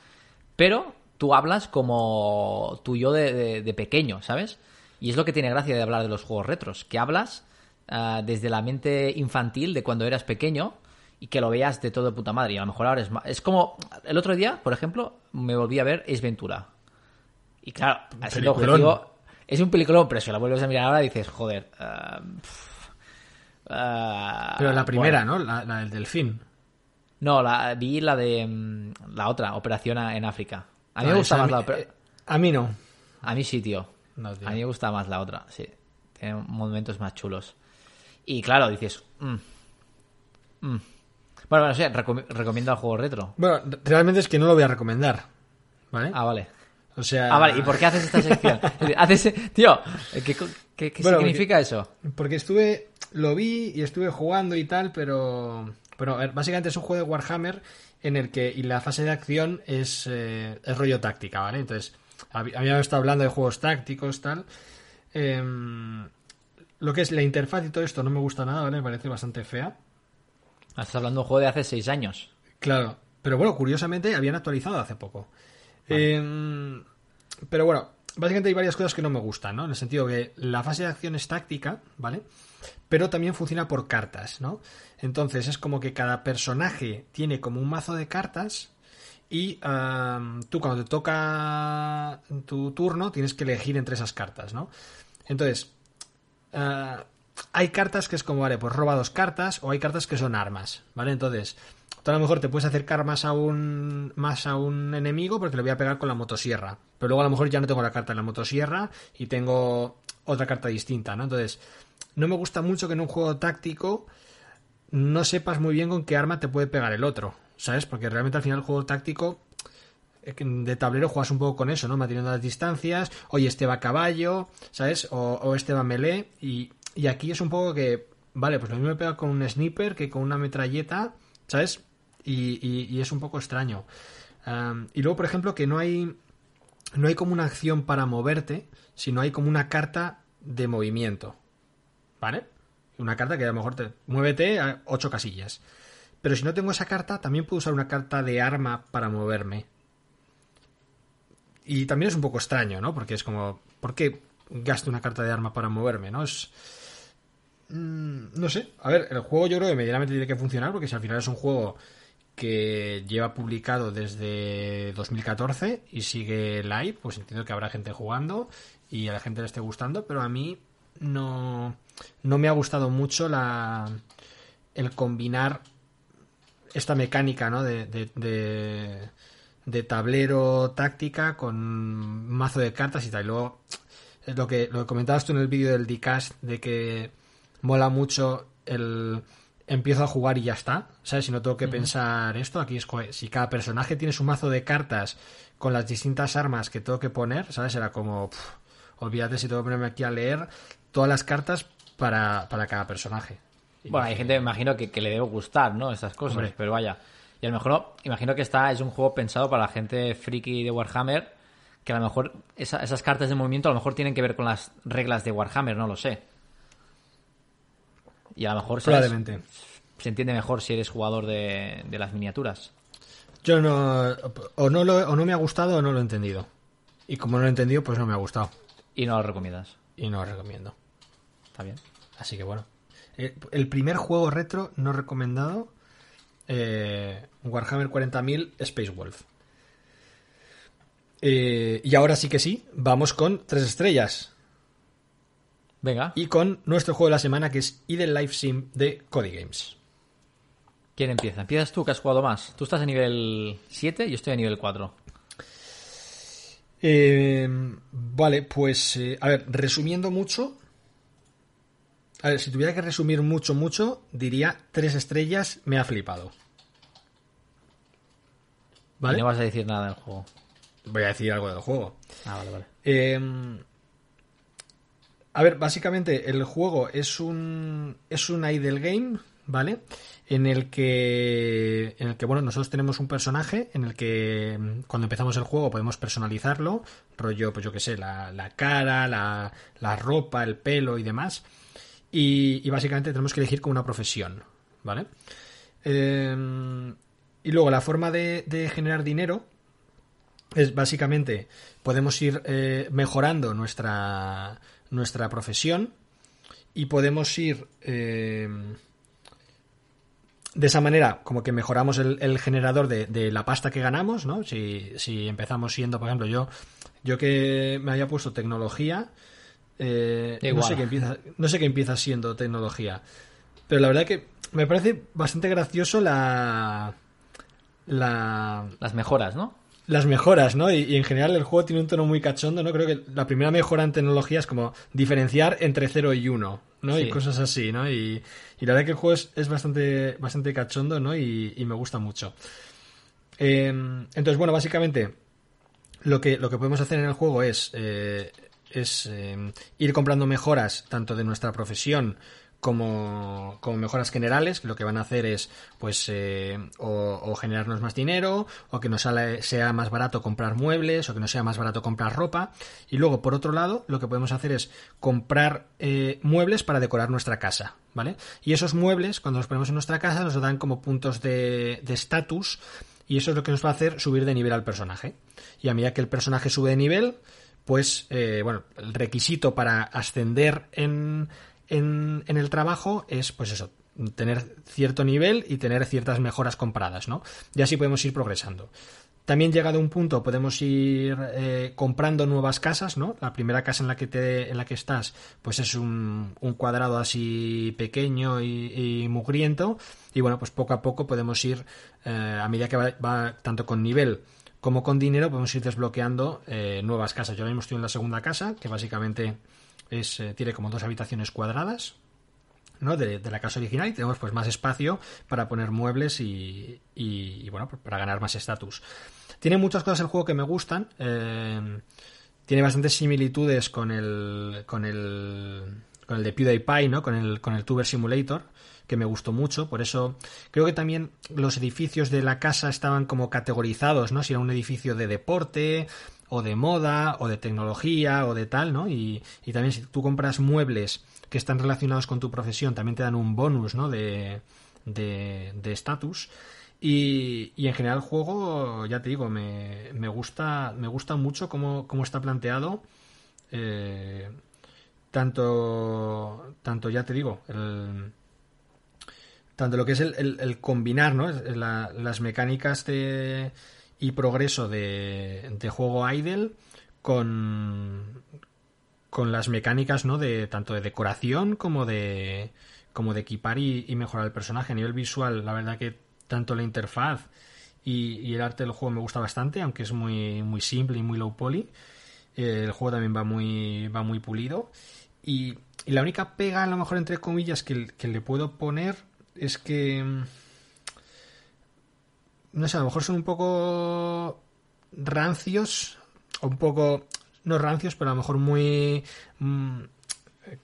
Pero tú hablas como tu yo de, de- de pequeño, ¿sabes? Y es lo que tiene gracia de hablar de los juegos retros, que hablas ah, desde la mente infantil de cuando eras pequeño y que lo veas de todo puta madre. Y a lo mejor ahora es más... Es como... El otro día, por ejemplo, me volví a ver Ace Ventura. Y claro, Peliculón. objetivo... Es un peliculón, pero si lo vuelves a mirar ahora dices, joder... pf, ah, Pero la primera, bueno. ¿no? La, la del delfín. No, la, vi la de... mm, La otra, Operación en África. A mí Ah, me gusta más a la... mí- opera- eh, A mí no. A mí sí, tío. No, tío. A mí me gusta más la otra, sí. Tiene momentos más chulos. Y claro, dices... mm, mm. Bueno, bueno, sí, recom- recomiendo el juego retro. Bueno, realmente es que no lo voy a recomendar. ¿Vale? Ah, vale. O sea. Ah, vale. ¿Y por qué haces esta sección? Haces... Tío, ¿qué, qué- qué Bueno, significa eso? Porque estuve, lo vi y estuve jugando y tal, pero, ver, básicamente es un juego de Warhammer en el que y la fase de acción es, eh, es rollo táctica, ¿vale? Entonces, hab- habíamos estado hablando de juegos tácticos, tal. Em, lo que es la interfaz y todo esto no me gusta nada, ¿vale? Me parece bastante fea. Estás hablando de un juego de hace seis años. Claro, pero bueno, curiosamente habían actualizado hace poco. Em, pero bueno, básicamente hay varias cosas que no me gustan, ¿no? En el sentido que la fase de acción es táctica, ¿vale? Pero también funciona por cartas, ¿no? Entonces es como que cada personaje tiene como un mazo de cartas y tú cuando te toca tu turno tienes que elegir entre esas cartas, ¿no? Entonces, Ah, hay cartas que es como, vale, pues roba dos cartas, o hay cartas que son armas, ¿vale? Entonces, tú a lo mejor te puedes acercar más a un más a un enemigo porque le voy a pegar con la motosierra. Pero luego a lo mejor ya no tengo la carta de la motosierra y tengo otra carta distinta, ¿no? Entonces, no me gusta mucho que en un juego táctico no sepas muy bien con qué arma te puede pegar el otro, ¿sabes? Porque realmente al final el juego táctico de tablero juegas un poco con eso, ¿no? Manteniendo las distancias, oye, este va a caballo, ¿sabes? O, o este va melee, y, y aquí es un poco que, vale, pues lo mismo me pega con un sniper que con una metralleta, ¿sabes? Y, y- es un poco extraño. Y luego, por ejemplo, que no hay, no hay como una acción para moverte, sino hay como una carta de movimiento, ¿vale? Una carta que a lo mejor te muévete a ocho casillas. Pero si no tengo esa carta, también puedo usar una carta de arma para moverme. Y también es un poco extraño, ¿no? Porque es como, ¿por qué gasto una carta de arma para moverme, no? Es... mm, No sé, a ver, el juego yo creo que medianamente tiene que funcionar porque si al final es un juego que lleva publicado desde 2014 y sigue live, pues entiendo que habrá gente jugando y a la gente le esté gustando, pero a mí no, no me ha gustado mucho la el combinar esta mecánica ¿no? de, de, de- de tablero táctica con mazo de cartas y tal. Y luego, es lo que, lo que comentabas tú en el vídeo del Dcast de que mola mucho el empiezo a jugar y ya está. ¿Sabes? Si no tengo que pensar esto, aquí es si cada personaje tiene su mazo de cartas con las distintas armas que tengo que poner, ¿sabes? Era como, pf, olvídate si tengo que ponerme aquí a leer todas las cartas para, para cada personaje. Bueno, hay gente, me imagino, que, que le debe gustar, ¿no? Estas cosas, Hombre. pero vaya. Y a lo mejor, imagino que esta es un juego pensado para la gente friki de Warhammer, que a lo mejor esa- esas cartas de movimiento a lo mejor tienen que ver con las reglas de Warhammer, no lo sé. Y a lo mejor se entiende mejor si eres jugador de, de las miniaturas. Yo no. O no, lo, o no me ha gustado o no lo he entendido. Y como no lo he entendido, pues no me ha gustado. Y no lo recomiendas. Y no lo recomiendo. Está bien. Así que bueno. Eh, El primer juego retro no recomendado. Eh, Warhammer 40.000 Space Wolf. Eh, y ahora sí que sí, vamos con tres estrellas. Venga, Y con nuestro juego de la semana que es Eden Life Sim de Cody Games. ¿quién empieza? Empiezas tú, que has jugado más. Tú estás a nivel 7 yo estoy a nivel 4. Eh, vale, pues eh, a ver, resumiendo mucho. A ver, si tuviera que resumir mucho, mucho, diría tres estrellas, me ha flipado. Y ¿Vale? no vas a decir nada del juego. Voy a decir algo del juego. Ah, vale, vale. Eh, a ver, básicamente el juego es un es un idle game, ¿vale? En el que en el que bueno, nosotros tenemos un personaje en el que mm, cuando empezamos el juego podemos personalizarlo, rollo pues yo qué sé, la, la cara, la, la ropa, el pelo y demás. Y, básicamente tenemos que elegir como una profesión, ¿vale? Eh, y luego la forma de, generar dinero es básicamente podemos ir eh, mejorando nuestra nuestra profesión y podemos ir eh, de esa manera como que mejoramos el, el generador de, de la pasta que ganamos no si, si empezamos siendo por ejemplo yo yo que me había puesto tecnología eh, no sé qué empieza no sé qué empieza siendo tecnología pero la verdad que me parece bastante gracioso la la Las mejoras, ¿no? las mejoras, ¿no? Y, y en general el juego tiene un tono muy cachondo, ¿no? Creo que la primera mejora en tecnología es como diferenciar entre 0 y 1, ¿no? Sí. Y cosas así, ¿no? Y, y la verdad que el juego es, es bastante, bastante cachondo, ¿no? Y, y me gusta mucho. Eh, entonces, bueno, básicamente lo que, lo que podemos hacer en el juego es, eh, es eh, ir comprando mejoras tanto de nuestra profesión como, como mejoras generales, que lo que van a hacer es pues eh, o, generarnos más dinero, o que nos sea más barato comprar muebles, o que nos sea más barato comprar ropa. Y luego, por otro lado, lo que podemos hacer es comprar eh, muebles para decorar nuestra casa, ¿vale? Y esos muebles, cuando los ponemos en nuestra casa, nos dan como puntos de de estatus y eso es lo que nos va a hacer subir de nivel al personaje. Y a medida que el personaje sube de nivel, pues, eh, bueno, el requisito para ascender en, en, el trabajo es, pues eso, tener cierto nivel y tener ciertas mejoras compradas, ¿no? Y así podemos ir progresando. También llegado un punto podemos ir eh, comprando nuevas casas, ¿no? La primera casa en la que te, en la que estás, pues es un, un cuadrado así pequeño y, mugriento. Y bueno, pues poco a poco podemos ir, eh, a medida que va tanto con nivel como con dinero, podemos ir desbloqueando eh, nuevas casas. Yo ahora mismo estoy en la segunda casa, que básicamente es, eh, tiene como dos habitaciones cuadradas, ¿no? de, la casa original y tenemos pues más espacio para poner muebles y, y- y, bueno, pues, para ganar más estatus. Tiene muchas cosas el juego que me gustan. eh, tiene bastantes similitudes con el con el con el de PewDiePie, ¿no? Con el con el Tuber Simulator que me gustó mucho, por eso creo que también los edificios de la casa estaban como categorizados, ¿no? Si era un edificio de deporte o de moda o de tecnología o de tal, ¿no? Y, y también si tú compras muebles que están relacionados con tu profesión, también te dan un bonus, ¿no? De de de estatus. Y, y en general el juego, ya te digo, me, me gusta, me gusta mucho cómo, cómo está planteado. Eh, tanto, tanto, ya te digo, el, tanto lo que es el, el- combinar ¿no? Las mecánicas de, y progreso de, de juego idle con, con las mecánicas ¿no? de tanto de decoración como de como de equipar y, y mejorar el personaje a nivel visual la verdad que tanto la interfaz y, y el arte del juego me gusta bastante aunque es muy muy simple y muy low poly Eh, el juego también va muy va muy pulido y, y la única pega a lo mejor entre comillas que, que le puedo poner es que mm, no sé, a lo mejor son un poco rancios, o un poco, no rancios, pero a lo mejor muy mm,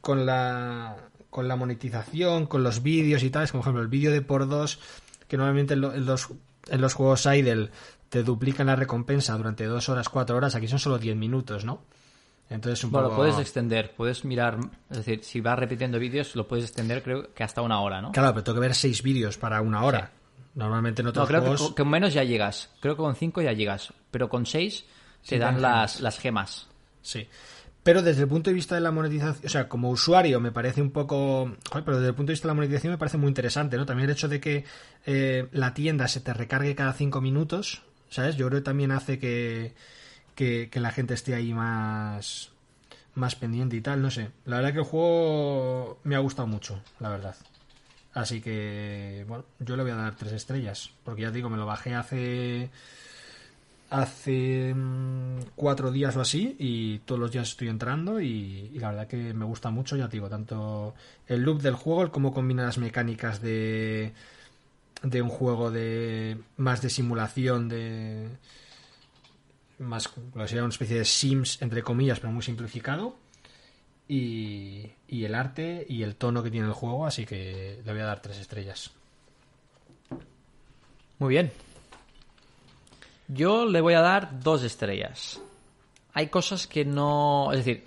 con la con la monetización, con los vídeos y tal, es como por ejemplo el vídeo de por dos, que normalmente en los, en los juegos idle te duplican la recompensa durante dos horas, cuatro horas, aquí son solo 10 minutos, ¿no? Entonces un Bueno, poco... puedes extender, puedes mirar, es decir, si vas repitiendo vídeos, lo puedes extender creo que hasta una hora, ¿no? Claro, pero tengo que ver seis vídeos para una hora. Normalmente en otros No, creo que juegos... con- con menos ya llegas. Creo que con 5 ya llegas. Pero con 6 te Sí, dan las, gemas. las gemas. Sí. Pero desde el punto de vista de la monetización, o sea, como usuario me parece un poco... Joder, pero desde el punto de vista de la monetización me parece muy interesante, ¿no? También el hecho de que eh, la tienda se te recargue cada cinco minutos, ¿sabes? Yo creo que también hace que, que, la gente esté ahí más, más pendiente y tal, no sé. La verdad que el juego me ha gustado mucho, la verdad. Así que, bueno, yo le voy a dar tres estrellas, porque ya te digo, me lo bajé hace hace mm, cuatro días o así y todos los días estoy entrando y, y la verdad que me gusta mucho, ya te digo, tanto el loop del juego, el cómo combina las mecánicas de de un juego de más de simulación de más sería una especie de Sims entre comillas pero muy simplificado y, y el arte y el tono que tiene el juego así que le voy a dar tres estrellas Muy bien. Yo le voy a dar dos estrellas. Hay cosas que no. Es decir,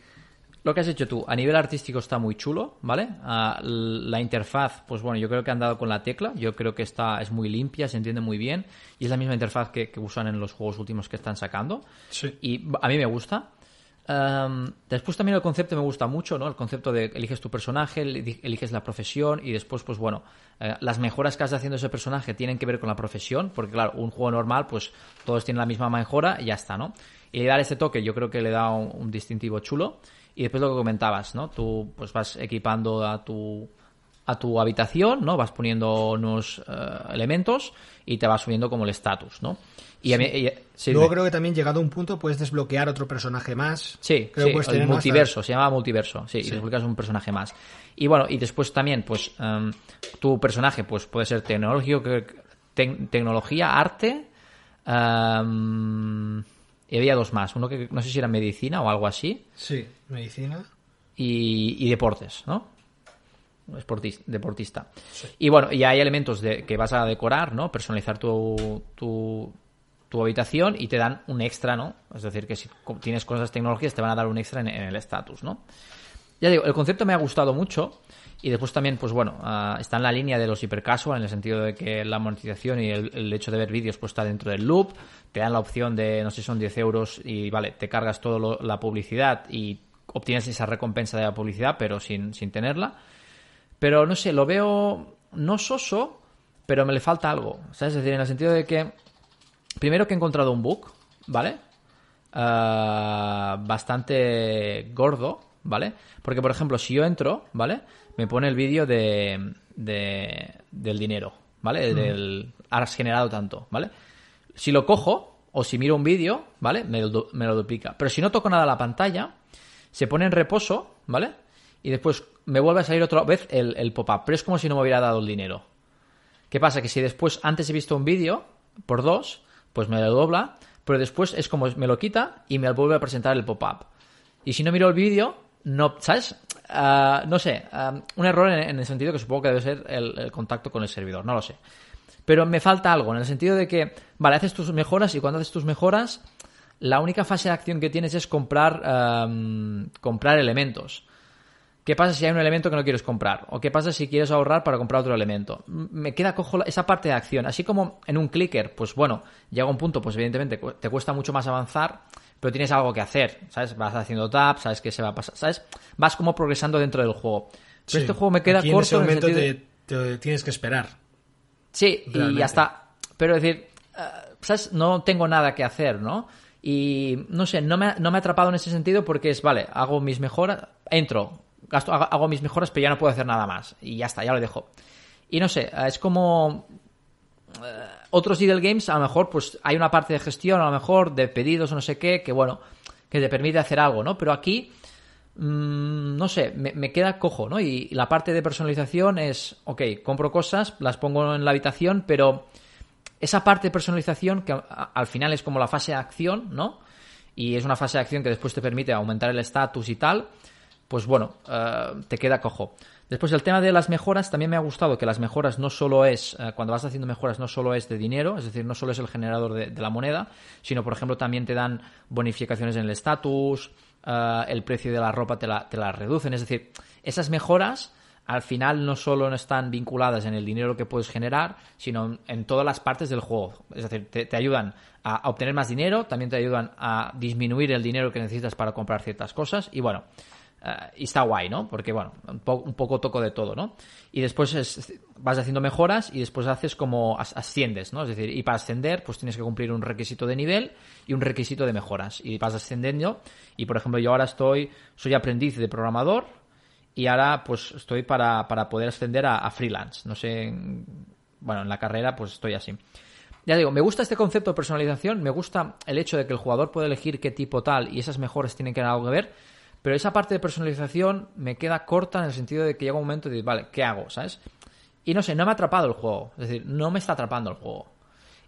lo que has hecho tú, a nivel artístico está muy chulo, ¿vale? Ah, la interfaz, pues bueno, yo creo que han dado con la tecla. Yo creo que está, es muy limpia, se entiende muy bien. Y es la misma interfaz que, que usan en los juegos últimos que están sacando. Sí. Y a mí me gusta. Um, después también el concepto me gusta mucho, ¿no? El concepto de eliges tu personaje, eli- eliges la profesión y después, pues bueno, eh, las mejoras que has haciendo ese personaje tienen que ver con la profesión, porque claro, un juego normal, pues todos tienen la misma mejora y ya está, ¿no? Y dar ese toque yo creo que le da un, un distintivo chulo. Y después lo que comentabas, ¿no? Tú pues vas equipando a tu a tu habitación, ¿no? Vas poniendo unos eh, elementos y te vas subiendo como el estatus, ¿no? Y a mí- y- sí, Luego creo que también llegado a un punto puedes desbloquear otro personaje más. Sí, creo sí, que el multiverso, se llama multiverso, sí, y desbloqueas un personaje más. Y bueno, y después también, pues, em, tu personaje, pues puede ser tecnológico, tec- tecnología, arte, em, y había dos más, uno que no sé si era medicina o algo así, Sí, medicina. y, y deportes, ¿no? Esportis- deportista. Y bueno, y hay elementos de, que vas a decorar, ¿no? Personalizar tu, tu, tu habitación y te dan un extra, ¿no? Es decir, que si tienes cosas tecnológicas te van a dar un extra en, en el estatus, ¿no? Ya digo, el concepto me ha gustado mucho y después también, pues bueno, ah, está en la línea de los hipercasual en el sentido de que la monetización y el, hecho de ver vídeos pues está dentro del loop, te dan la opción de, no sé, son 10 euros y vale, te cargas toda la publicidad y obtienes esa recompensa de la publicidad pero sin, sin tenerla. Pero no sé, lo veo no soso, pero me le falta algo, ¿sabes? Es decir, en el sentido de que, primero que he encontrado un bug, ¿vale? Ah, bastante gordo, ¿vale? Porque, por ejemplo, si yo entro, ¿vale? Me pone el vídeo de, de- del dinero, ¿vale? Del has generado tanto, ¿vale? Si lo cojo o si miro un vídeo, ¿vale? Me lo, me lo duplica. Pero si no toco nada a la pantalla, se pone en reposo, ¿vale? Y después me vuelve a salir otra vez el, el pop-up. Pero es como si no me hubiera dado el dinero. ¿Qué pasa? Que si después antes he visto un vídeo por dos, pues me lo dobla, pero después es como me lo quita y me vuelve a presentar el pop-up. Y si no miro el vídeo, no, ¿sabes? Ah, no sé, ah, un error en, el sentido que supongo que debe ser el, contacto con el servidor, no lo sé. Pero me falta algo, en el sentido de que, vale, haces tus mejoras y cuando haces tus mejoras, la única fase de acción que tienes es comprar, comprar elementos. ¿Qué pasa si hay un elemento que no quieres comprar? ¿O qué pasa si quieres ahorrar para comprar otro elemento? Me queda cojo esa parte de acción. Así como en un clicker, pues bueno, llega un punto, pues evidentemente te cuesta mucho más avanzar, pero tienes algo que hacer, ¿sabes? Vas haciendo tap, sabes qué se va a pasar, ¿sabes? Vas como progresando dentro del juego. Pero Sí. este juego me queda Aquí corto en ese en el momento de- te, te tienes que esperar. Sí, y ya está. Pero es decir, eh, ¿sabes? No tengo nada que hacer, ¿no? Y no sé, no me, ha- no me ha atrapado en ese sentido porque es, vale, hago mis mejoras, entro, gasto, hago, mis mejoras, pero ya no puedo hacer nada más. Y ya está, ya lo dejo. Y no sé, es como otros Idle Games, a lo mejor, pues hay una parte de gestión, a lo mejor, de pedidos o no sé qué, que bueno, que te permite hacer algo, ¿no? Pero aquí, mm, no sé, me, queda cojo, ¿no? Y, la parte de personalización es, ok, compro cosas, las pongo en la habitación, pero esa parte de personalización, que al final es como la fase de acción, ¿no? Y es una fase de acción que después te permite aumentar el estatus y tal, pues bueno, eh, te queda cojo. Después el tema de las mejoras, también me ha gustado que las mejoras no solo es, eh, cuando vas haciendo mejoras, no solo es de dinero, es decir, no solo es el generador de, la moneda, sino por ejemplo también te dan bonificaciones en el estatus, eh, el precio de la ropa te la, te la reducen, es decir, esas mejoras al final no solo están vinculadas en el dinero que puedes generar, sino en, todas las partes del juego. Es decir, te, ayudan a, obtener más dinero, también te ayudan a disminuir el dinero que necesitas para comprar ciertas cosas y bueno, y está guay, ¿no? Porque bueno, un, po- un poco toco de todo, ¿no? Y después es- vas haciendo mejoras y después haces como as- asciendes, ¿no? Es decir, y para ascender pues tienes que cumplir un requisito de nivel y un requisito de mejoras y vas ascendiendo y por ejemplo yo ahora estoy, soy aprendiz de programador y ahora pues estoy para, para poder ascender a, freelance. No sé, en- bueno, en la carrera pues estoy así. Ya digo, me gusta este concepto de personalización, me gusta el hecho de que el jugador puede elegir qué tipo tal y esas mejoras tienen que tener algo que ver, pero esa parte de personalización me queda corta en el sentido de que llega un momento de, vale, ¿qué hago? ¿Sabes? Y no sé, no me ha atrapado el juego, es decir, no me está atrapando el juego.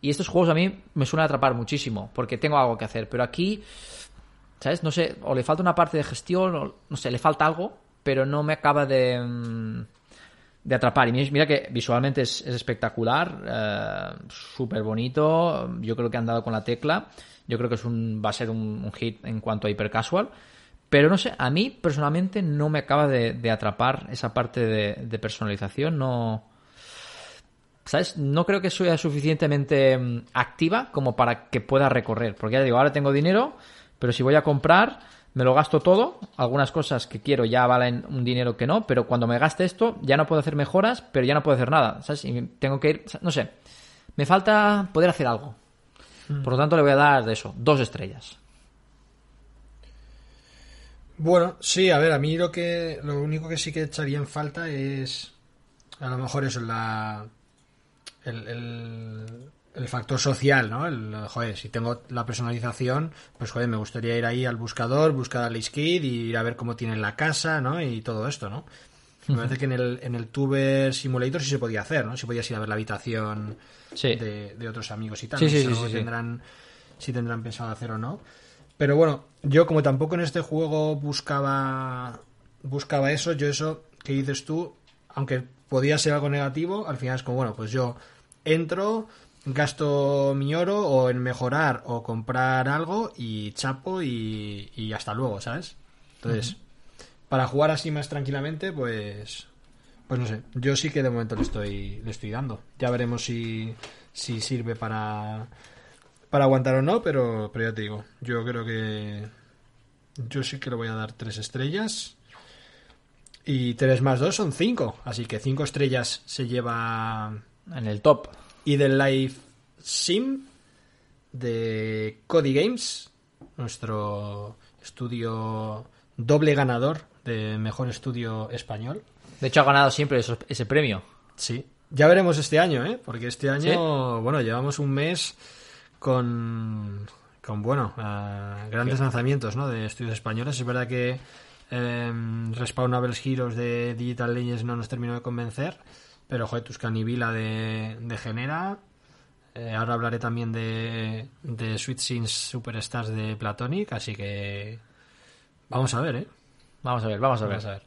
Y estos juegos a mí me suelen atrapar muchísimo, porque tengo algo que hacer, pero aquí ¿Sabes? No sé, o le falta una parte de gestión, o no sé, le falta algo, pero no me acaba de, mm, de atrapar. Y mi- mira que visualmente es, es espectacular, eh, súper bonito. Yo creo que han dado con la tecla. Yo creo que es un, va a ser un, hit en cuanto a hiper casual. Pero no sé, a mí personalmente no me acaba de, de atrapar esa parte de, de personalización. No. ¿Sabes? No creo que sea suficientemente mm, activa como para que pueda recorrer. Porque ya digo, ahora tengo dinero, pero si voy a comprar, me lo gasto todo. Algunas cosas que quiero ya valen un dinero que no, pero cuando me gaste esto, ya no puedo hacer mejoras, pero ya no puedo hacer nada. ¿Sabes? Y tengo que ir. No sé. Me falta poder hacer algo. Por lo tanto, le voy a dar de eso, dos estrellas. Bueno, sí, a ver, a mí lo que lo único que sí que echaría en falta es a lo mejor eso, la el, el, el factor social, ¿no? El, joder, si tengo la personalización, pues joder, me gustaría ir ahí al buscador, buscar a Liz Kid y ir a ver cómo tienen la casa, ¿no? Y todo esto, ¿no? Me parece que en el, en el Tuber Simulator sí se podía hacer, ¿no? Si podías ir a ver la habitación Sí. de, de otros amigos y tal. Sí, no sí, sé sí, sí, sí. tendrán, si tendrán pensado hacer o no. Pero bueno, yo como tampoco en este juego buscaba buscaba eso, yo eso que dices tú, aunque podía ser algo negativo, al final es como, bueno, pues yo entro, gasto mi oro o en mejorar o comprar algo y chapo y, y hasta luego, ¿sabes? Entonces, para jugar así más tranquilamente, pues pues no sé, yo sí que de momento le estoy le estoy dando. Ya veremos si si sirve para para aguantar o no, pero pero ya te digo, yo creo que yo sí que le voy a dar tres estrellas. Y 3 más 2 son 5. Así que 5 estrellas se lleva En el top. Idle Life Sim de Cody Games, nuestro estudio doble ganador de mejor estudio español. De hecho, ha ganado siempre eso- ese premio. Sí. Ya veremos este año, ¿eh? Porque este año, bueno, llevamos un mes con, con bueno, ah, grandes lanzamientos, ¿no? De estudios españoles. Es verdad que eh, Respawn Heroes de Digital Legends no nos terminó de convencer, pero, joder, Tuscany Vila de, de Genera. Eh, ahora hablaré también de, de Sweet Scenes Superstars de Platonic, así que vamos a ver, ¿eh? Vamos a ver, vamos a ver. Vamos a ver.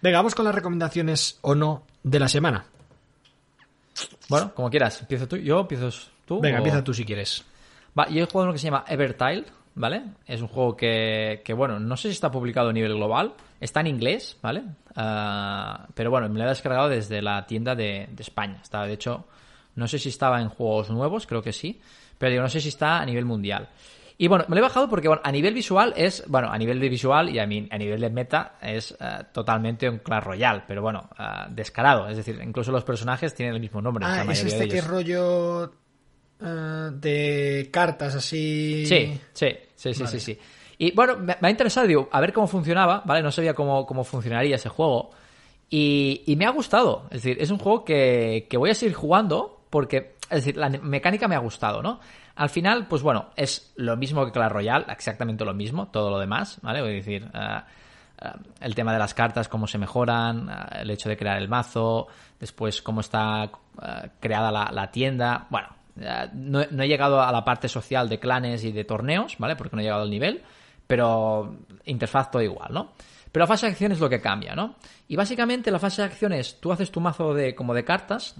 Venga, vamos con las recomendaciones o no de la semana. Bueno, como quieras. ¿Empiezo tú? ¿Yo? ¿Empiezas tú? Venga, o- empieza tú si quieres. Va, yo he jugado uno que se llama Evertile, ¿vale? Es un juego que, que, bueno, no sé si está publicado a nivel global, Está en inglés, ¿vale? Ah, pero bueno, me lo he descargado desde la tienda de, de España. Estaba, de hecho, no sé si estaba en juegos nuevos, creo que sí. Pero digo, no sé si está a nivel mundial. Y bueno, me lo he bajado porque bueno, a nivel visual es, bueno, a nivel de visual y a, mí, a nivel de meta es eh, totalmente un Clash Royale, pero bueno, eh, descarado. Es decir, incluso los personajes tienen el mismo nombre. la Ah, es este de que rollo eh, de cartas así. Sí, sí, sí, sí, Vale. sí, sí. Y bueno, me, me ha interesado, digo, a ver cómo funcionaba, ¿vale? No sabía cómo, cómo funcionaría ese juego. Y, y me ha gustado. Es decir, es un juego que, que voy a seguir jugando porque, es decir, la mecánica me ha gustado, ¿no? Al final, pues bueno, es lo mismo que Clash Royale, exactamente lo mismo, todo lo demás, ¿vale? Voy a decir, eh, eh, el tema de las cartas, cómo se mejoran, el hecho de crear el mazo, después cómo está creada la, la tienda. Bueno, no, no he llegado a la parte social de clanes y de torneos, ¿vale? Porque no he llegado al nivel, pero interfaz todo igual, ¿no? Pero la fase de acción es lo que cambia, ¿no? Y básicamente la fase de acción es, tú haces tu mazo de, como de cartas,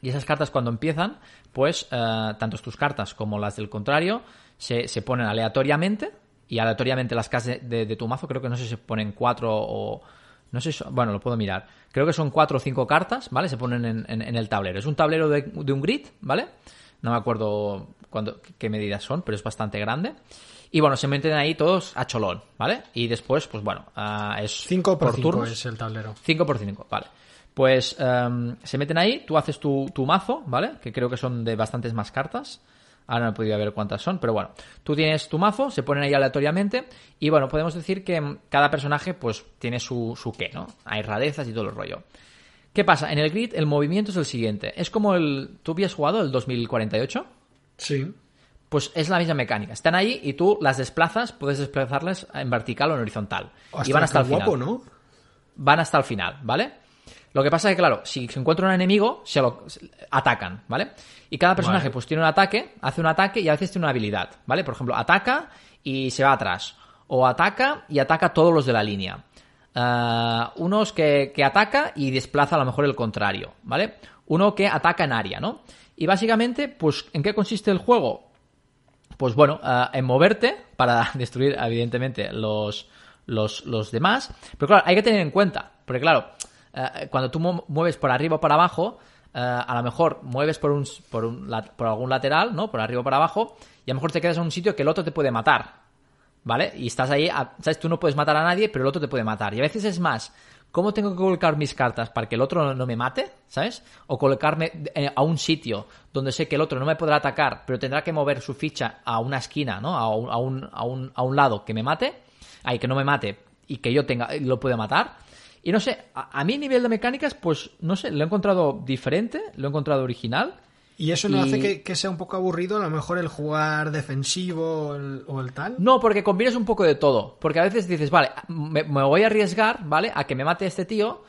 y esas cartas cuando empiezan, pues eh, tanto tus cartas como las del contrario se, se ponen aleatoriamente y aleatoriamente las cartas de, de- de tu mazo, creo que no sé si se ponen cuatro o... No sé, si- bueno, lo puedo mirar. Creo que son cuatro o cinco cartas, ¿vale? Se ponen en, en- en el tablero. Es un tablero de, de un grid, ¿vale? No me acuerdo cuándo- qué medidas son, pero es bastante grande. Y bueno, se meten ahí todos a cholón, ¿vale? Y después, pues bueno, ah, es 5 por 5 turnos. es el tablero. 5 por 5, vale. Pues em, se meten ahí, tú haces tu, tu mazo, ¿vale? Que creo que son de bastantes más cartas. Ahora no he podido ver cuántas son, pero bueno. Tú tienes tu mazo, se ponen ahí aleatoriamente. Y bueno, podemos decir que cada personaje, pues, tiene su, su qué, ¿no? Hay rarezas y todo el rollo. ¿Qué pasa? En el grid el movimiento es el siguiente. Es como el... ¿Tú habías jugado el 2048? Sí. Pues es la misma mecánica. Están ahí y tú las desplazas, puedes desplazarlas en vertical o en horizontal. y van hasta el final van hasta el final, ¿vale? Lo que pasa es que, claro, si se encuentra un enemigo, se lo se- atacan, ¿vale? Y cada personaje, Vale. pues tiene un ataque, hace un ataque y a veces tiene una habilidad, ¿vale? Por ejemplo, ataca y se va atrás. O ataca y ataca a todos los de la línea. Ah, unos que, que ataca y desplaza a lo mejor el contrario, ¿vale? Uno que ataca en área, ¿no? Y básicamente, pues, ¿en qué consiste el juego? pues bueno, eh, en moverte para destruir, evidentemente, los, los, los demás. Pero claro, hay que tener en cuenta, porque claro, eh, cuando tú mu- mueves por arriba o por abajo, eh, a lo mejor mueves por, un, por, un, por algún lateral, ¿no? Por arriba o por abajo, y a lo mejor te quedas en un sitio que el otro te puede matar. ¿Vale? Y estás ahí, a- ¿sabes? Tú no puedes matar a nadie, pero el otro te puede matar. Y a veces es más, ¿cómo tengo que colocar mis cartas para que el otro no, me mate? ¿Sabes? O colocarme eh, a un sitio donde sé que el otro no me podrá atacar, pero tendrá que mover su ficha a una esquina, ¿no? A un, a un, a un, lado que me mate, ahí que no me mate y que yo tenga, lo pueda matar. Y no sé, a, a mí a nivel de mecánicas, pues no sé, lo he encontrado diferente, lo he encontrado original. ¿Y eso no Y- hace que, que sea un poco aburrido a lo mejor el jugar defensivo o el, o el tal? No, porque combinas un poco de todo. Porque a veces dices, vale, me, me voy a arriesgar, ¿vale? A que me mate este tío,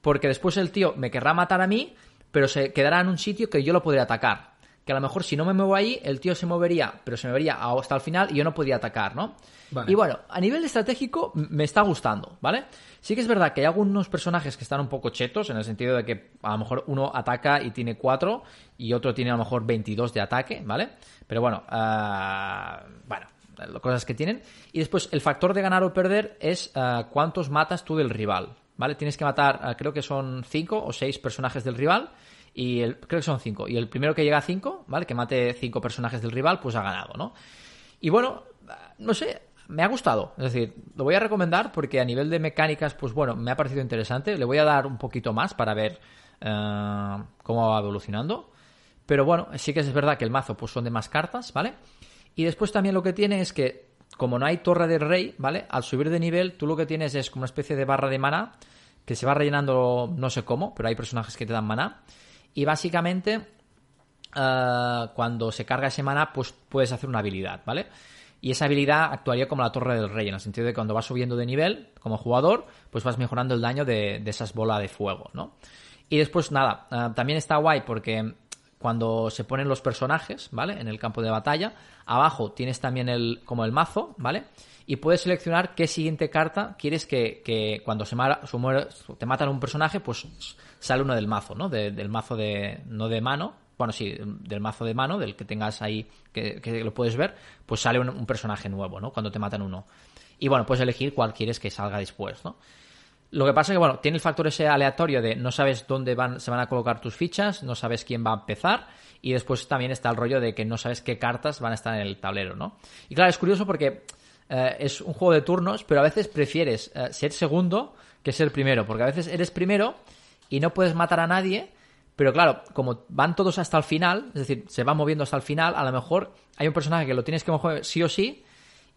porque después el tío me querrá matar a mí, pero se quedará en un sitio que yo lo podría atacar. Que a lo mejor si no me muevo ahí, el tío se movería, pero se movería hasta el final y yo no podía atacar, ¿no? Vale. Y bueno, a nivel estratégico me está gustando, ¿vale? Sí que es verdad que hay algunos personajes que están un poco chetos, en el sentido de que a lo mejor uno ataca y tiene 4 y otro tiene a lo mejor 22 de ataque, ¿vale? Pero bueno, ah, bueno, cosas que tienen. Y después, el factor de ganar o perder es ah, cuántos matas tú del rival, ¿vale? Tienes que matar, ah, creo que son 5 o 6 personajes del rival. Y el, creo que son 5. Y el primero que llega a 5, ¿vale? Que mate 5 personajes del rival, pues ha ganado, ¿no? Y bueno, no sé, me ha gustado. Es decir, lo voy a recomendar porque a nivel de mecánicas, pues bueno, me ha parecido interesante. Le voy a dar un poquito más para ver eh, cómo va evolucionando. Pero bueno, sí que es verdad que el mazo pues son de más cartas, ¿vale? Y después también lo que tiene es que, como no hay torre del rey, ¿vale? Al subir de nivel, tú lo que tienes es como una especie de barra de maná que se va rellenando no sé cómo, pero hay personajes que te dan maná. Y básicamente eh, cuando se carga ese maná, pues puedes hacer una habilidad, ¿vale? Y esa habilidad actuaría como la torre del rey, en el sentido de que cuando vas subiendo de nivel, como jugador, pues vas mejorando el daño de, esas bolas de fuego, ¿no? Y después, nada, eh, también está guay porque cuando se ponen los personajes, ¿vale? En el campo de batalla, abajo tienes también el, como el mazo, ¿vale? Y puedes seleccionar qué siguiente carta quieres que, que cuando se, mara- se muere- te matan un personaje, pues sale uno del mazo, ¿no? De- del mazo de, no de mano, bueno, sí, del mazo de mano, del que tengas ahí, que, que lo puedes ver, pues sale un, un personaje nuevo, ¿no? Cuando te matan uno. Y bueno, puedes elegir cuál quieres que salga después, ¿no? Lo que pasa es que, bueno, tiene el factor ese aleatorio de no sabes dónde van, se van a colocar tus fichas, no sabes quién va a empezar, y después también está el rollo de que no sabes qué cartas van a estar en el tablero, ¿no? Y claro, es curioso porque eh, es un juego de turnos, pero a veces prefieres eh, ser segundo que ser primero, porque a veces eres primero y no puedes matar a nadie, pero claro, como van todos hasta el final, es decir, se van moviendo hasta el final, a lo mejor hay un personaje que lo tienes que mover sí o sí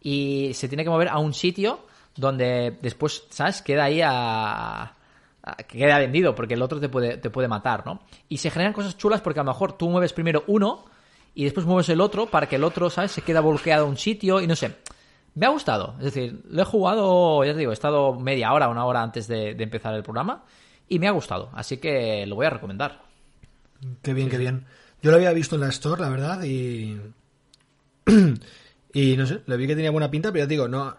y se tiene que mover a un sitio donde después, ¿sabes? Queda ahí a, a- queda vendido porque el otro te puede, te puede matar, ¿no? Y se generan cosas chulas porque a lo mejor tú mueves primero uno y después mueves el otro para que el otro, ¿sabes? Se queda bloqueado a un sitio y no sé. Me ha gustado. Es decir, lo he jugado, ya te digo, he estado media hora, una hora antes de, de empezar el programa y me ha gustado. Así que lo voy a recomendar. Qué bien, qué bien. Yo lo había visto en la Store, la verdad, y. y no sé, le vi que tenía buena pinta, pero ya te digo, no,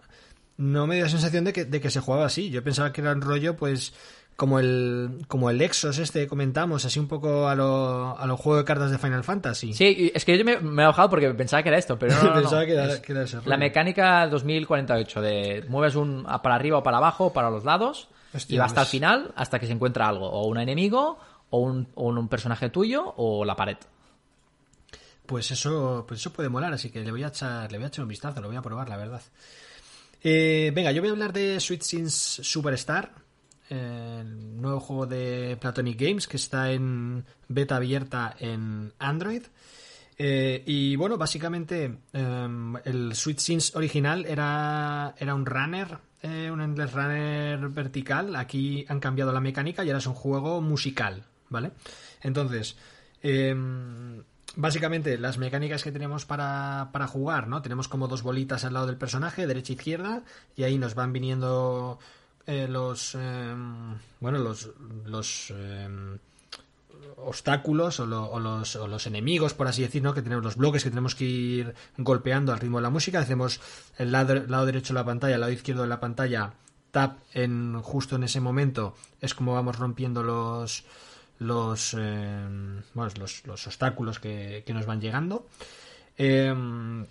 no me dio la sensación de que, de que se jugaba así. Yo pensaba que era un rollo, pues, como el, como el Exos este que comentamos, así un poco a lo, a lo juego de cartas de Final Fantasy. Sí, es que yo me, me he bajado porque pensaba que era esto, pero no, no, no. Pensaba que era- que era ese rollo. La mecánica 2048 de mueves un para arriba o para abajo, para los lados, Hostia, y va hasta pues- el final, hasta que se encuentra algo, o un enemigo, o un, o un personaje tuyo, o la pared. Pues eso, pues eso puede molar, así que le voy a echar, le voy a echar un vistazo, lo voy a probar, la verdad. Eh, venga, yo voy a hablar de Sweet Sins Superstar, el nuevo juego de Platonic Games que está en beta abierta en Android. Eh, y bueno, básicamente em, el Sweet Sins original era, era un runner, eh, un endless runner vertical. Aquí han cambiado la mecánica y ahora es un juego musical, ¿vale? Entonces, em, básicamente las mecánicas que tenemos para, para jugar, ¿no? Tenemos como dos bolitas al lado del personaje, derecha e izquierda, y ahí nos van viniendo eh, los, em, bueno, los, los em, obstáculos o, lo- o los, o los enemigos, por así decir, ¿no? que tenemos los bloques que tenemos que ir golpeando al ritmo de la música. Hacemos el lado, lado derecho de la pantalla, el lado izquierdo de la pantalla, tap en justo en ese momento. Es como vamos rompiendo los los, eh, bueno, los, los obstáculos que, que nos van llegando. Eh,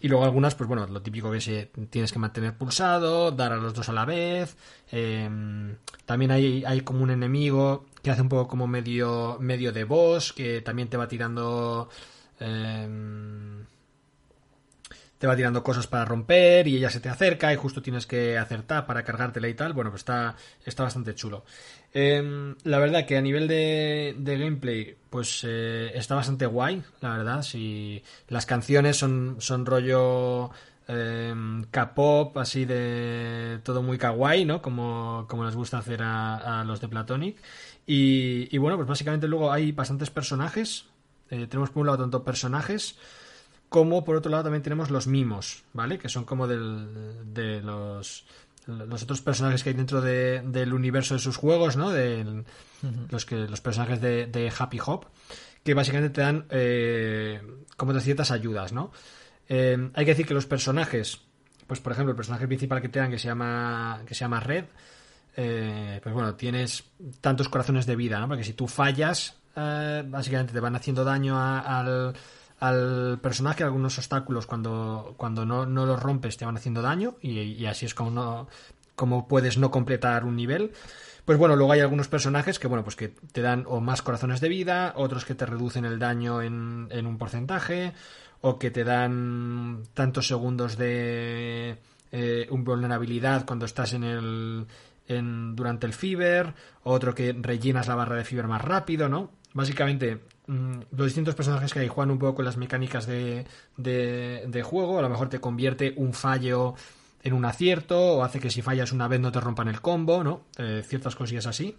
y luego algunas, pues bueno, lo típico que se tienes que mantener pulsado, dar a los dos a la vez. eh, también hay, hay como un enemigo que hace un poco como medio, medio de boss, que también te va tirando. te va tirando cosas para romper y ella se te acerca y justo tienes que hacer tap para cargártela y tal. Bueno, pues está, está bastante chulo. Eh, la verdad que a nivel de, de gameplay, pues eh, está bastante guay, la verdad. Si las canciones son, son rollo eh, K-pop, así de todo muy kawaii, ¿no? Como, como les gusta hacer a, a los de Platonic. Y, y bueno, pues básicamente luego hay bastantes personajes. Eh, tenemos por un lado tanto personajes como por otro lado también tenemos los mimos, ¿vale? Que son como del, de los, los otros personajes que hay dentro de- del universo de sus juegos, ¿no? De los, que, los personajes de, de Happy Hop, que básicamente te dan eh, como de ciertas ayudas, ¿no? Eh, hay que decir que los personajes, pues por ejemplo, el personaje principal que te dan que se llama, que se llama Red, eh, pues bueno, tienes tantos corazones de vida, ¿no? Porque si tú fallas, eh, básicamente te van haciendo daño a- al, al personaje, algunos obstáculos cuando, cuando no, no los rompes te van haciendo daño y, así es como, no, como puedes no completar un nivel. Pues bueno, luego hay algunos personajes que, bueno, pues que te dan o más corazones de vida, otros que te reducen el daño en, en un porcentaje, o que te dan tantos segundos de eh, vulnerabilidad cuando estás en el en, durante el Fever, otro que rellenas la barra de Fever más rápido, ¿no? Básicamente, los distintos personajes que hay juegan un poco con las mecánicas de, de, de juego, a lo mejor te convierte un fallo en un acierto, o hace que si fallas una vez no te rompan el combo, ¿no? Eh, ciertas cosillas así.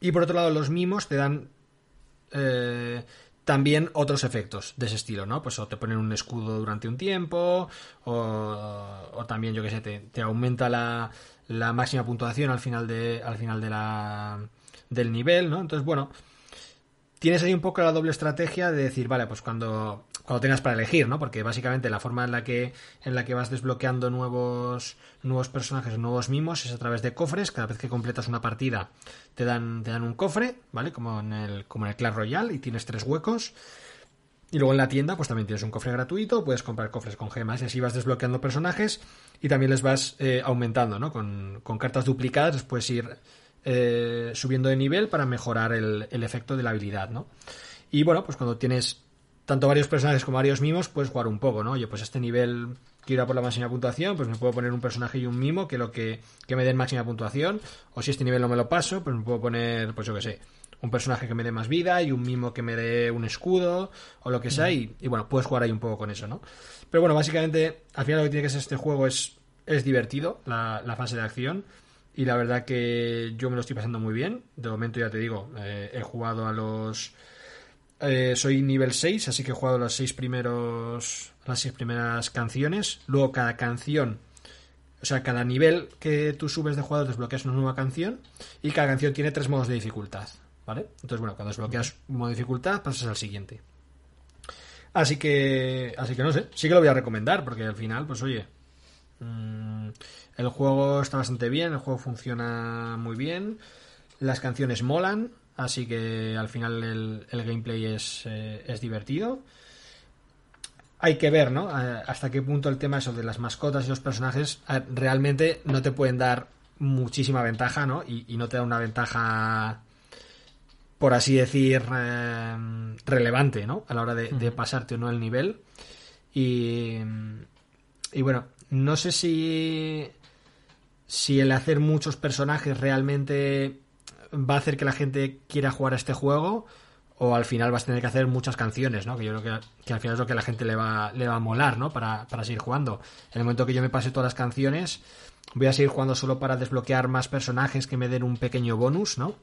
Y por otro lado, los mimos te dan eh, también otros efectos de ese estilo, ¿no? Pues o te ponen un escudo durante un tiempo, o, o también, yo que sé, te, te aumenta la, la máxima puntuación al final de, al final de la, del nivel, ¿no? Entonces, bueno, tienes ahí un poco la doble estrategia de decir, vale, pues cuando, cuando tengas para elegir, ¿no? Porque básicamente la forma en la que, en la que vas desbloqueando nuevos, nuevos personajes, nuevos mimos, es a través de cofres. Cada vez que completas una partida, te dan, te dan un cofre, ¿vale? Como en el, como en el Clash Royale, y tienes tres huecos. Y luego en la tienda, pues también tienes un cofre gratuito, puedes comprar cofres con gemas y así vas desbloqueando personajes y también les vas eh, aumentando, ¿no? Con, con cartas duplicadas les puedes ir eh, subiendo de nivel para mejorar el, efecto de la habilidad, ¿no? Y bueno, pues cuando tienes tanto varios personajes como varios mimos, puedes jugar un poco, ¿no? Oye, pues este nivel quiero ir por la máxima puntuación, pues me puedo poner un personaje y un mimo que lo que, que me den máxima puntuación. O si este nivel no me lo paso, pues me puedo poner, pues yo qué sé, un personaje que me dé más vida y un mimo que me dé un escudo o lo que sea. Y, bueno, puedes jugar ahí un poco con eso, ¿no? Pero bueno, básicamente, al final lo que tiene que ser este juego es, es divertido, la fase de acción. Y la verdad que yo me lo estoy pasando muy bien. De momento ya te digo, eh, he jugado a los... eh, soy nivel 6, así que he jugado los seis primeros, las seis primeras canciones. Luego cada canción, o sea, cada nivel que tú subes de jugador desbloqueas una nueva canción. Y cada canción tiene tres modos de dificultad. ¿Vale? Entonces, bueno, cuando desbloqueas un modo de dificultad, pasas al siguiente. Así que, así que no sé, sí que lo voy a recomendar, porque al final, pues oye, mm, el juego está bastante bien, el juego funciona muy bien, las canciones molan, así que al final el, el gameplay es, eh, es divertido. Hay que ver, ¿no? Eh, hasta qué punto el tema eso de las mascotas y los personajes eh, realmente no te pueden dar muchísima ventaja, ¿no? Y, y no te da una ventaja por así decir, eh, relevante, ¿no? A la hora de, de pasarte o no el nivel. Y, y bueno, no sé si, si el hacer muchos personajes realmente va a hacer que la gente quiera jugar a este juego o al final vas a tener que hacer muchas canciones, ¿no? Que yo creo que, que al final es lo que a la gente le va, le va a molar, ¿no? Para, para seguir jugando. En el momento que yo me pase todas las canciones, voy a seguir jugando solo para desbloquear más personajes que me den un pequeño bonus, ¿no?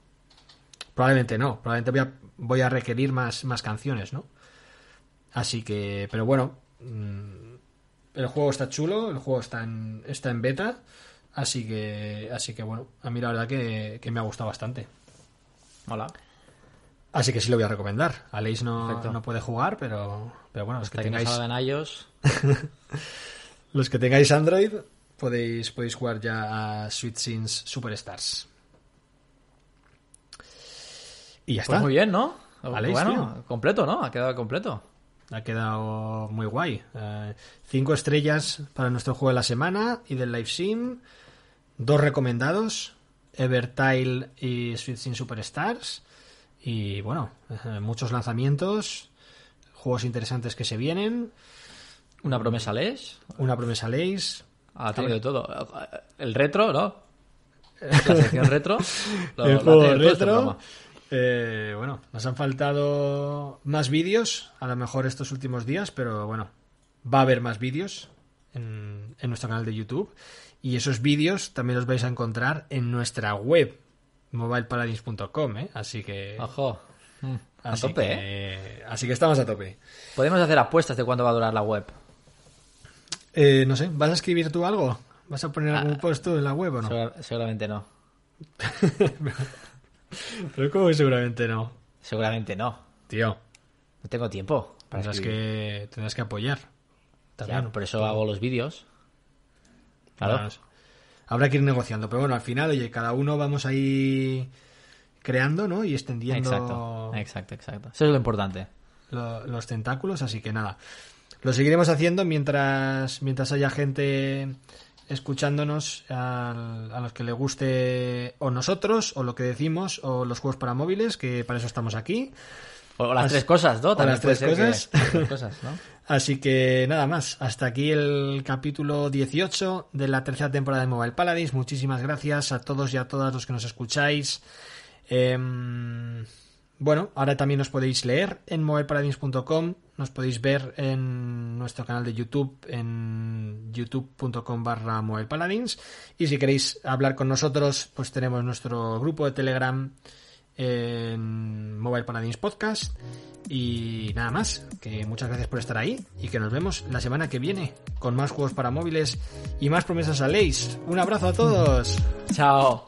Probablemente no, probablemente voy a, voy a requerir más, más canciones, ¿no? Así que, pero bueno, mm, el juego está chulo, el juego está en, está en beta, así que, así que bueno, a mí la verdad que, que me ha gustado bastante. Hola. Así que sí lo voy a recomendar. Aleix no, Perfecto. no puede jugar, pero, pero bueno, los que, tengáis, en iOS. los que tengáis Android podéis, podéis jugar ya a Sweet Scenes Superstars. Y ya Pues está. muy bien, ¿no? Aleix, bueno, completo, ¿no? Ha quedado completo. Ha quedado muy guay. Eh, cinco estrellas para nuestro juego de la semana y del live sim. Dos recomendados. Evertile y Sweet Sim Superstars. Y bueno, eh, muchos lanzamientos. Juegos interesantes que se vienen. Una promesa lees. Una promesa Lace. Ha tenido de todo. El retro, ¿no? La sección retro. lo- el juego tenido todo este retro. Eh, bueno, nos han faltado más vídeos, a lo mejor estos últimos días, pero bueno, va a haber más vídeos en, en nuestro canal de YouTube. Y esos vídeos también los vais a encontrar en nuestra web, mobilepaladins.com, ¿eh? Así que... Ojo. Mm, A así tope, ¿eh? Así que estamos a tope. Podemos hacer apuestas de cuánto va a durar la web. Eh, no sé, ¿vas a escribir tú algo? ¿Vas a poner algún post tú en la web o no? Segura- seguramente no. Pero como que seguramente no. Seguramente no. Tío, No tengo tiempo para tendrás escribir. que, tendrás que apoyar. Ya, También. por eso hago los vídeos. Claro. Bueno, habrá que ir negociando, pero bueno, al final, oye, cada uno vamos ahí creando, ¿no? Y extendiendo Exacto, exacto, exacto. Eso es lo importante. lo- los tentáculos, así que nada. Lo seguiremos haciendo mientras, mientras haya gente escuchándonos a los que le guste o nosotros, o lo que decimos, o los juegos para móviles, que para eso estamos aquí. O las As- tres cosas, ¿no? o las tres que- cosas. las tres cosas, ¿no? Así que nada más, hasta aquí el capítulo 18 de la tercera temporada de Mobile Paladins. Muchísimas gracias a todos y a todas los que nos escucháis. Em, bueno, ahora también nos podéis leer en mobilepaladins.com, nos podéis ver en nuestro canal de YouTube en youtube.com barra mobilepaladins y si queréis hablar con nosotros pues tenemos nuestro grupo de Telegram en Mobile Paladins Podcast y nada más, que muchas gracias por estar ahí y que nos vemos la semana que viene con más juegos para móviles y más promesas a Leis. Un abrazo a todos. Chao.